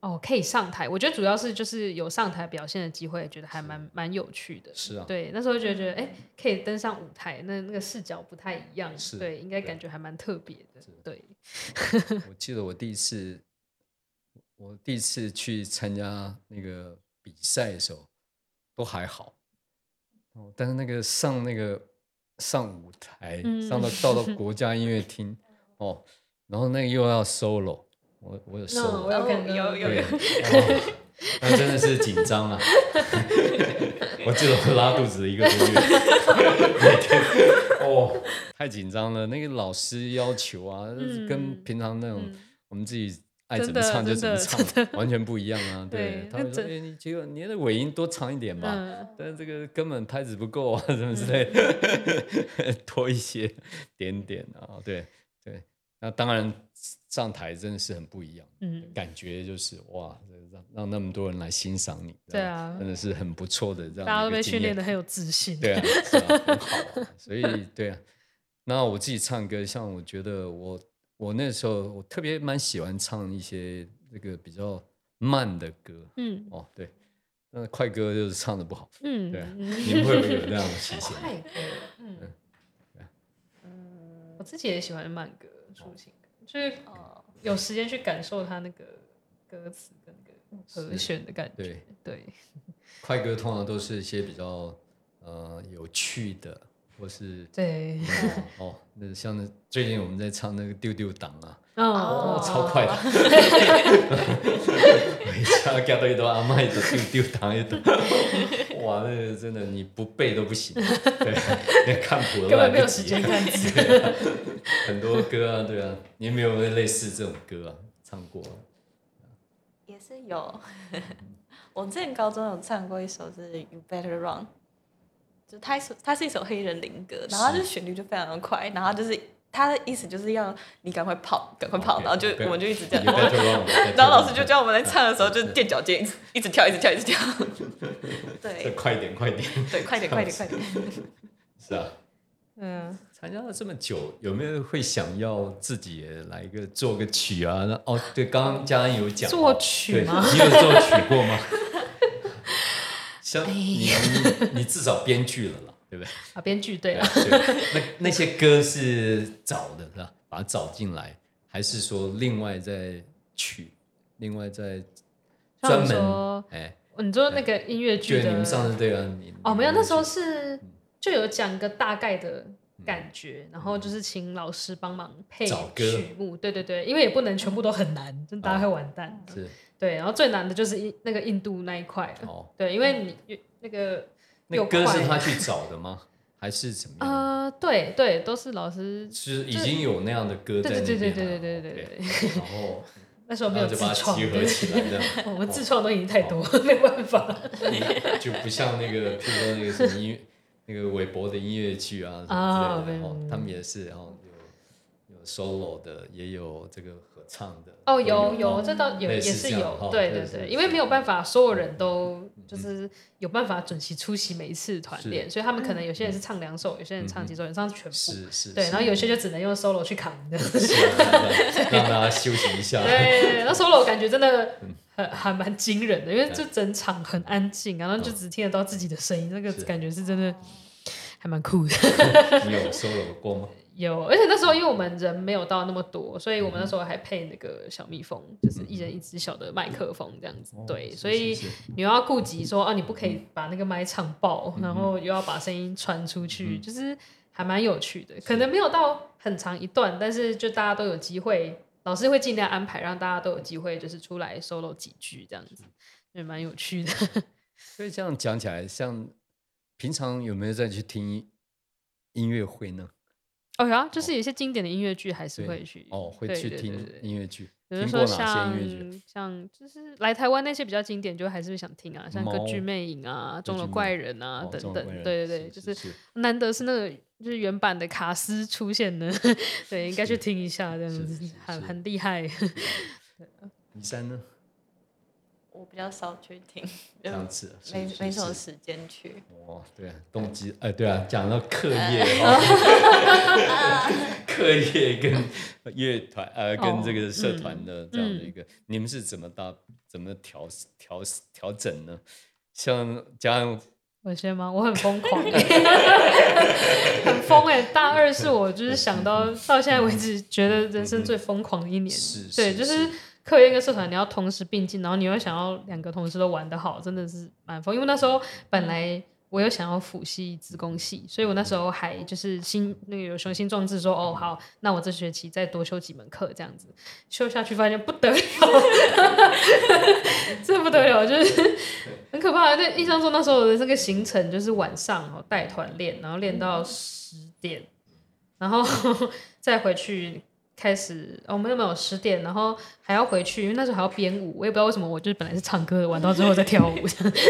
Speaker 3: 哦可以上台，我觉得主要是就是有上台表现的机会，觉得还蛮蛮有趣的。
Speaker 1: 是啊，
Speaker 3: 对，那时候就觉得觉得哎、可以登上舞台，那那个视角不太一样，
Speaker 1: 是
Speaker 3: 对，应该感觉还蛮特别的，<laughs> 对，<laughs>
Speaker 1: 我记得我第一次，我第一次去参加那个比赛的时候，都还好。哦，但是那个上那个上舞台，
Speaker 3: 嗯
Speaker 1: 上到到到国家音乐厅，哦，然后那个又要 solo，我我有
Speaker 3: 瘦我有看到
Speaker 1: 对，
Speaker 2: 有有有，
Speaker 1: 那真的是紧张啊！<laughs> 我记得我拉肚子一个多月，每 <laughs> 天哦，太紧张了。那个老师要求啊，
Speaker 3: 嗯
Speaker 1: 跟平常那种
Speaker 3: 嗯
Speaker 1: 我们自己爱怎么唱就怎么唱，完全不一样啊。<laughs>
Speaker 3: 对
Speaker 1: 对，他会说：“哎，你这个你的尾音多长一点吧。”
Speaker 3: 嗯，
Speaker 1: 但是这个根本拍子不够啊，什么之类的，多一些点点啊，对对。那当然上台真的是很不一样，
Speaker 3: 嗯
Speaker 1: 感觉就是哇，让让那么多人来欣赏你，
Speaker 3: 对啊
Speaker 1: 真的是很不错的这样
Speaker 3: 大家都被训练的很有自信，
Speaker 1: 对啊，<laughs> 是啊，很好啊。所以对啊，那我自己唱歌，像我觉得我我那时候我特别蛮喜欢唱一些这个比较慢的歌
Speaker 3: 嗯
Speaker 1: 哦，对，那快歌就是唱的不好，
Speaker 3: 嗯，
Speaker 1: 对你们会不会有这样的 <laughs> 情形？
Speaker 3: 快歌，嗯我自己也喜欢慢歌、抒情歌，就是
Speaker 2: 哦，
Speaker 3: 有时间去感受它那个歌词跟那个和弦的感觉。
Speaker 1: 对，
Speaker 3: 对，<laughs>
Speaker 1: 快歌通常都是一些比较呃有趣的，或是
Speaker 3: 对，
Speaker 1: 哦，那像那最近我们在唱那个丢丢党啊，
Speaker 3: 哦。
Speaker 1: 哦，超快的，回家夹到一朵阿妈一朵丢丢糖一朵，哇，那个真的你不背都不行，<laughs> 对，连看谱都
Speaker 3: 根
Speaker 1: 来不及
Speaker 3: 本没有时间看字。
Speaker 1: 啊很多歌啊，对啊，你有没有类似这种歌啊？唱过啊？
Speaker 2: 也是有。<laughs> 我之前高中有唱过一首是《You Better Run》，就它一首它是一首黑人灵歌，然后它就是旋律就非常的快，然后就是它的意思就是要你赶快跑，赶快跑然后就我们就一直这样，然后老师就叫我们来唱的时候就垫脚尖，一直 <laughs> 一直跳，一直跳，一直跳。<laughs> 对。
Speaker 1: 快点，快点，
Speaker 2: 对，快点，快点，快点。<laughs>
Speaker 1: 是啊。
Speaker 3: 嗯，
Speaker 1: 参加了这么久，有没有会想要自己也来一个做个曲啊？哦，对，刚刚嘉恩有讲
Speaker 3: 作曲吗？
Speaker 1: 你有作曲过吗？像你你至少编剧了啦，对不对？
Speaker 3: 啊，编剧对了，
Speaker 1: 对，那那些歌是找的是吧？把它找进来，还是说另外再取，另外再专门哎？
Speaker 3: 你说那个音乐剧的
Speaker 1: 你们上次对啊，你
Speaker 3: 哦，没有，那时候
Speaker 1: 是
Speaker 3: 是就有讲个大概的感觉，然后就是请老师帮忙配
Speaker 1: 歌
Speaker 3: 曲目，对对对，因为也不能全部都很难，真的大家会完蛋。
Speaker 1: 是
Speaker 3: 对，然后最难的就是印那个印度那一块，
Speaker 1: 哦，
Speaker 3: 对，因为你越那个
Speaker 1: 那歌是他去找的吗？<laughs> 还是怎么样？
Speaker 3: 呃，对对，都是老师，
Speaker 1: 是已经有那样的歌在
Speaker 3: 对对
Speaker 1: 那边了
Speaker 3: 对对对对对对
Speaker 1: OK
Speaker 3: 对，
Speaker 1: 然后 <laughs>
Speaker 3: 那时候没有
Speaker 1: 然后就把它
Speaker 3: 自创，
Speaker 1: 集合起来，<laughs>
Speaker 3: 我们自创都已经太多，没办法。
Speaker 1: 就不像那个，譬如说那个什么音乐，那个韦伯的音乐剧啊什
Speaker 3: 啊
Speaker 1: 么之类的，哦
Speaker 3: 对，
Speaker 1: 他们也是然后，有有 solo 的，也有这个合唱的。
Speaker 3: 哦，
Speaker 1: 都
Speaker 3: 有有，
Speaker 1: 哦
Speaker 3: 这倒有也是有，对对对，因为没有办法，所有人都就是有办法准时出席每一次团练，所以他们可能有些人是唱两首，有些人唱几首，有人唱全部，
Speaker 1: 是是，
Speaker 3: 对，然后有些就只能用 solo 去扛的，
Speaker 1: 让让大家休息一下。
Speaker 3: 对，那 solo 感觉真的
Speaker 1: 嗯
Speaker 3: 很还蛮惊人的，因为就整场很安静，然后就只听得到自己的声音，那个感觉是真的还蛮酷的。<laughs>
Speaker 1: 你有 solo 过吗？
Speaker 3: 有，而且那时候因为我们人没有到那么多，所以我们那时候还配那个小蜜蜂，就是一人一只小的麦克风这样子。
Speaker 1: 哦
Speaker 3: 对，所以你又要顾及说啊，你不可以把那个麦唱爆，然后又要把声音传出去，就是还蛮有趣的。可能没有到很长一段，但是就大家都有机会，老师会尽量安排让大家都有机会，就是出来 solo 几句这样子，也蛮有趣的。<laughs>
Speaker 1: 所以这样讲起来，像平常有没有再去听音乐会呢？
Speaker 3: 哦有啊，就是有一些经典的音乐剧还是会去
Speaker 1: 哦，会去听音乐剧，
Speaker 3: 比如说？像像就是来台湾那些比较经典，就还是会想听啊，像《歌剧魅影》啊，《钟楼怪人》啊
Speaker 1: 哦
Speaker 3: 等等对对对，就是
Speaker 1: 是
Speaker 3: 难得是那个就是原版的卡斯出现的，<laughs> 对，应该去听一下，这样子很很厉害。<laughs>
Speaker 1: 李三呢？
Speaker 2: 我比较少去听，
Speaker 1: 这样子是
Speaker 2: 没没什么时间去。
Speaker 1: 哦，对啊，动机，哎，对啊，讲到课业哦，<laughs> 课业跟乐团，呃，跟这个社团的这样的一个，你们是怎么搭，怎么调调调整呢？像加上
Speaker 3: 我先吗？我很疯狂、<laughs> 很疯哎、大二是我就是想到到现在为止觉得人生最疯狂的一年。
Speaker 1: 是
Speaker 3: 对，就是课业跟社团你要同时并进，然后你又想要两个同时都玩得好，真的是蛮疯。因为那时候本来我有想要辅系资工系，所以我那时候还就是心那个有雄心壮志说，哦好，那我这学期再多修几门课这样子，修下去发现不得了，<laughs> 这不得了，就是很可怕。在印象中那时候我的这个行程就是晚上哦带团练，然后练到十点，然后 <laughs> 再回去开始，哦，我们有没有十点？然后还要回去，因为那时候还要编舞，我也不知道为什么，我就是本来是唱歌的，玩到之后再跳舞，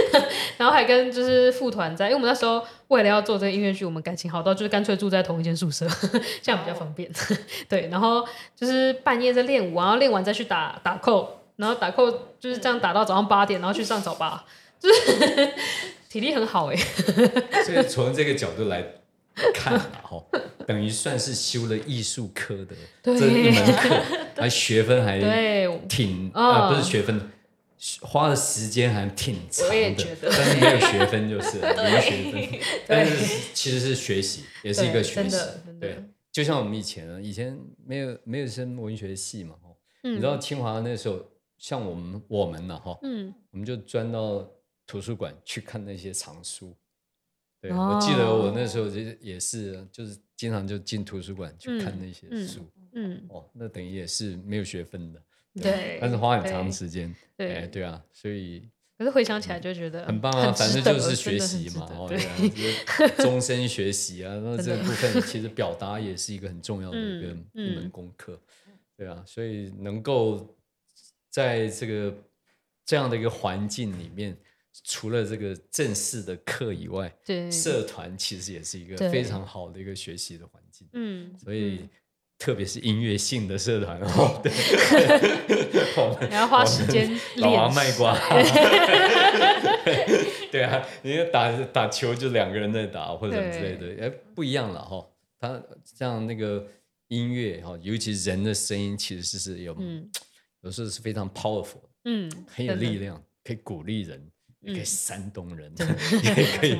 Speaker 3: <laughs> 然后还跟就是副团在，因为我们那时候为了要做这个音乐剧，我们感情好到就是干脆住在同一间宿舍，<laughs> 这样比较方便。对，然后就是半夜在练舞，然后练完再去打打扣，然后打扣就是这样打到早上八点，然后去上早八，就 <laughs> 是体力很好哎、
Speaker 1: 所以从这个角度来看啊，哈，<laughs> 等于算是修了艺术科的
Speaker 3: 对。
Speaker 1: 这一门课，<laughs> 还学分还
Speaker 3: 对，
Speaker 1: 挺
Speaker 3: 嗯。
Speaker 1: 啊，不是学分，花的时间还挺长的但是没有学分就是了 <laughs> 没学分，但是其实是学习，也是一个学习对，就像我们以前啊，以前没有没有升文学系嘛，你知道清华那时候，像我们我们呢，哈，
Speaker 3: 嗯，
Speaker 1: 我们就钻到图书馆去看那些藏书。对，
Speaker 3: 哦
Speaker 1: 我记得我那时候就也是，就是经常就进图书馆去看
Speaker 3: 嗯
Speaker 1: 那些
Speaker 3: 嗯
Speaker 1: 书。
Speaker 3: 嗯，
Speaker 1: 哦，那等于也是没有学分的，
Speaker 3: 对，
Speaker 1: 但是花很长时间。
Speaker 3: 对
Speaker 1: 哎，对啊，所以
Speaker 3: 可是回想起来就觉得
Speaker 1: 很棒啊，反正就是学习嘛，
Speaker 3: 对 <laughs>
Speaker 1: 终身学习啊。那这个部分其实表达也是一个很重要的一个
Speaker 3: 嗯
Speaker 1: 一门
Speaker 3: 嗯
Speaker 1: 功课，对啊，所以能够在这个这样的一个环境里面，除了这个正式的课以外，
Speaker 3: 对，
Speaker 1: 社团其实也是一个非常好的一个学习的环境。
Speaker 3: 嗯，
Speaker 1: 所以特别是音乐性的社团哦，对，<laughs>
Speaker 3: 你要花时间
Speaker 1: 老王
Speaker 3: 练
Speaker 1: 卖瓜，<laughs> <laughs> 对啊，你打打球就两个人在打或者什么之类的，哎，不一样了哈。他像那个音乐哈，尤其人的声音，其实是有，
Speaker 3: 嗯。
Speaker 1: 有时候是非常 powerful，
Speaker 3: 嗯，
Speaker 1: 很有力量，可以鼓励人，也可以
Speaker 3: 嗯
Speaker 1: 煽动人，也可以，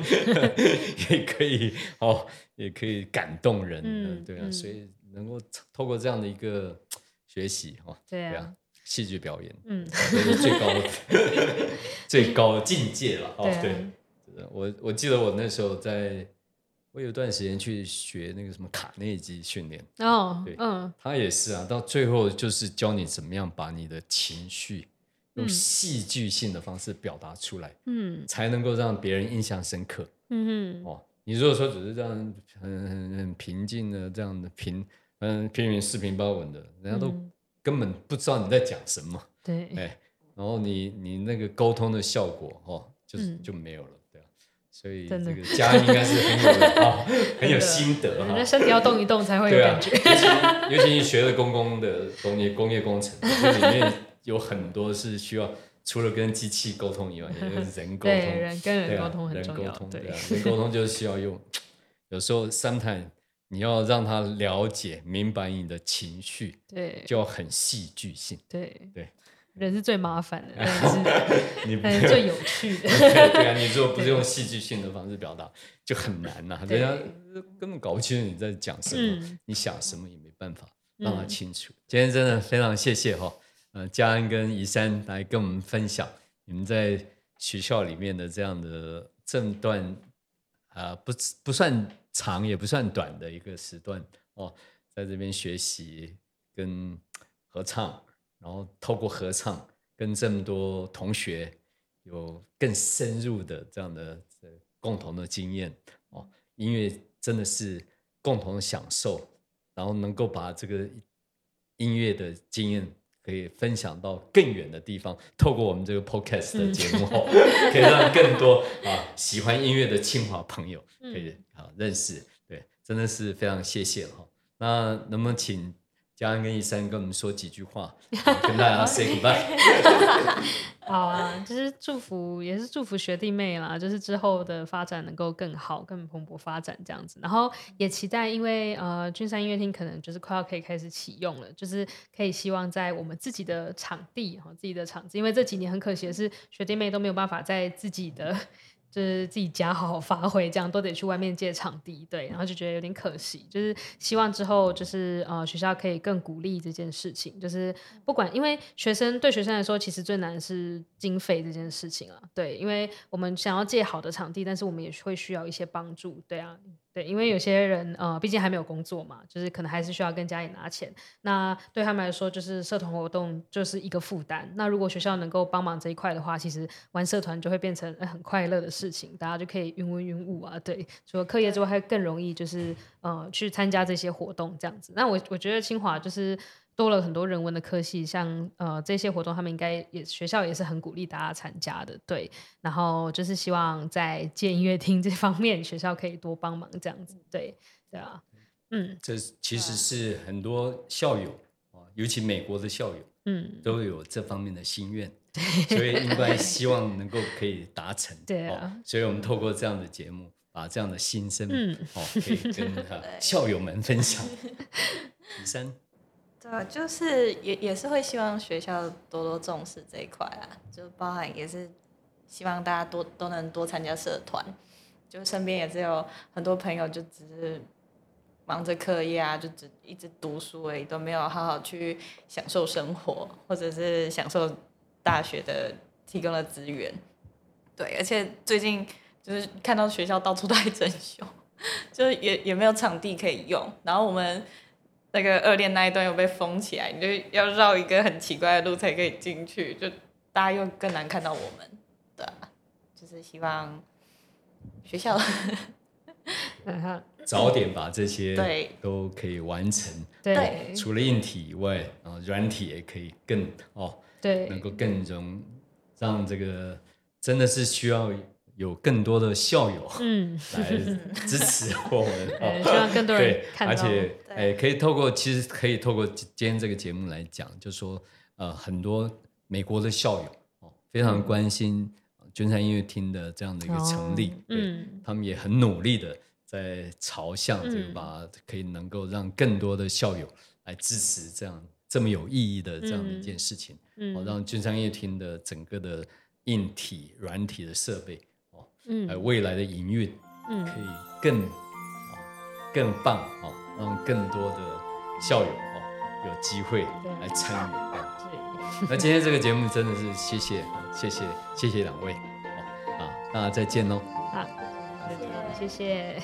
Speaker 1: 也可以哦，也可以感动人，
Speaker 3: 嗯
Speaker 1: 对啊，
Speaker 3: 嗯
Speaker 1: 所以能够透过这样的一个学习哦，
Speaker 3: 对啊
Speaker 1: 戏剧表演，
Speaker 3: 嗯，
Speaker 1: 这是最高的 <laughs> 最高的境界了哦
Speaker 3: 对，
Speaker 1: 我我记得我那时候在，我有段时间去学那个什么卡内基训练。哦对，
Speaker 3: 哦嗯
Speaker 1: 他也是啊，到最后就是教你怎么样把你的情绪用
Speaker 3: 嗯。
Speaker 1: 戏剧性的方式表达出来，
Speaker 3: 嗯。
Speaker 1: 才能够让别人印象深刻。
Speaker 3: 嗯
Speaker 1: 哦。你如果说只是这样很很很平静的这样的平嗯平平四平八稳的，人家都
Speaker 3: 嗯。
Speaker 1: 根本不知道你在讲什么，
Speaker 3: 对，
Speaker 1: 哎，然后你你那个沟通的效果哦，就是
Speaker 3: 嗯。
Speaker 1: 就没有了，对啊。所以这个家应该是很有啊，<laughs> 很有心得哈。
Speaker 3: 人家。身体要动一动才会有感觉。，
Speaker 1: 尤其尤其你学了公共的工业工业工程，<laughs> 这里面有很多是需要除了跟机器沟通以外，也跟人沟
Speaker 3: 对，
Speaker 1: 通。
Speaker 3: 人跟人沟通很
Speaker 1: 人
Speaker 3: 重要。
Speaker 1: 沟通对
Speaker 3: 对
Speaker 1: 啊，人沟通就是需要用，<laughs> 有时候 sometimes 你要让他了解明白你的情绪，
Speaker 3: 对
Speaker 1: 就要很戏剧性。
Speaker 3: 对
Speaker 1: 对，
Speaker 3: 人是最麻烦的，<laughs> 但 <laughs> 是最有趣的。
Speaker 1: 对啊，你如果不是用戏剧性的方式表达，就很难呐、
Speaker 3: 对
Speaker 1: 人家根本搞不清楚你在讲什么，
Speaker 3: 嗯
Speaker 1: 你想什么也没办法让他
Speaker 3: 嗯
Speaker 1: 清楚。今天真的非常谢谢哈、呃，嘉恩跟宜山来跟我们分享你们在学校里面的这样的这段啊、不不算长也不算短的一个时段哦，在这边学习跟合唱，然后透过合唱跟这么多同学有更深入的这样的共同的经验哦，音乐真的是共同享受然后能够把这个音乐的经验可以分享到更远的地方，透过我们这个 podcast 的节目，哦 <laughs> 可以让更多啊喜欢音乐的清华朋友可以啊认识。对，真的是非常谢谢哈。那能不能请嘉恩跟一山跟我们说几句话，<laughs> 跟大家 say goodbye？<laughs>
Speaker 3: 好啊，就是祝福，也是祝福学弟妹啦，就是之后的发展能够更好、更蓬勃发展这样子。然后也期待，因为呃，君山音乐厅可能就是快要可以开始启用了，就是可以希望在我们自己的场地哈，自己的场子，因为这几年很可惜的是，学弟妹都没有办法在自己的。就是自己家好好发挥，这样都得去外面借场地，对，然后就觉得有点可惜。就是希望之后就是呃学校可以更鼓励这件事情，就是不管因为学生对学生来说，其实最难是经费这件事情啊，对，因为我们想要借好的场地，但是我们也会需要一些帮助，对啊。对，因为有些人呃，毕竟还没有工作嘛，就是可能还是需要跟家里拿钱。那对他们来说，就是社团活动就是一个负担。那如果学校能够帮忙这一块的话，其实玩社团就会变成很快乐的事情，大家就可以云文云雾啊。对，除了课业之外，还更容易就是呃去参加这些活动这样子。那我我觉得清华就是。多了很多人文的科系，像呃这些活动，他们应该也学校也是很鼓励大家参加的，对。然后就是希望在建音乐厅这方面，学校可以多帮忙这样子，对对啊，嗯。
Speaker 1: 这其实是很多校友啊，尤其美国的校友，嗯，都有这方面的心愿，所以应该 <laughs> 希望能够可以达成，
Speaker 3: 对啊。
Speaker 1: 所以我们透过这样的节目，把这样的心声，嗯，哦，可以跟 <laughs> 校友们分享。李三。
Speaker 2: 对，就是也也是会希望学校多多重视这一块啊，就包含也是希望大家多都能多参加社团，就身边也是有很多朋友就只是忙着课业啊，就只一直读书而已，都没有好好去享受生活，或者是享受大学的提供的资源。对，而且最近就是看到学校到处都在整修，<laughs> 就也也没有场地可以用，然后我们。那个二恋那一段又被封起来，你就要绕一个很奇怪的路才可以进去，就大家又更难看到我们，对啊，就是希望学校 <laughs>
Speaker 1: 早点把这些
Speaker 2: 对
Speaker 1: 都可以完成，
Speaker 3: 对，
Speaker 1: 除了硬体以外，然后软体也可以更哦，
Speaker 3: 对，
Speaker 1: 能够更容让这个真的是需要。有更多的校友嗯。<laughs> 来支持我们，<laughs>
Speaker 3: 希望更多人看
Speaker 1: 到。而且，哎，可以透过其实可以透过今天这个节目来讲，就说呃，很多美国的校友哦，非常关心君山音乐厅的这样的一个成立，嗯，他们也很努力的在朝向这个把可以能够让更多的校友来支持这样这么有意义的这样的一件事情，嗯，让君山音乐厅的整个的硬体、软体的设备。嗯，未来的营运，嗯，可以更啊更棒啊，让更多的校友哦有机会来参与。对，那今天这个节目真的是谢谢谢谢谢谢两位，哦啊，那再见喽。
Speaker 3: 好，谢谢。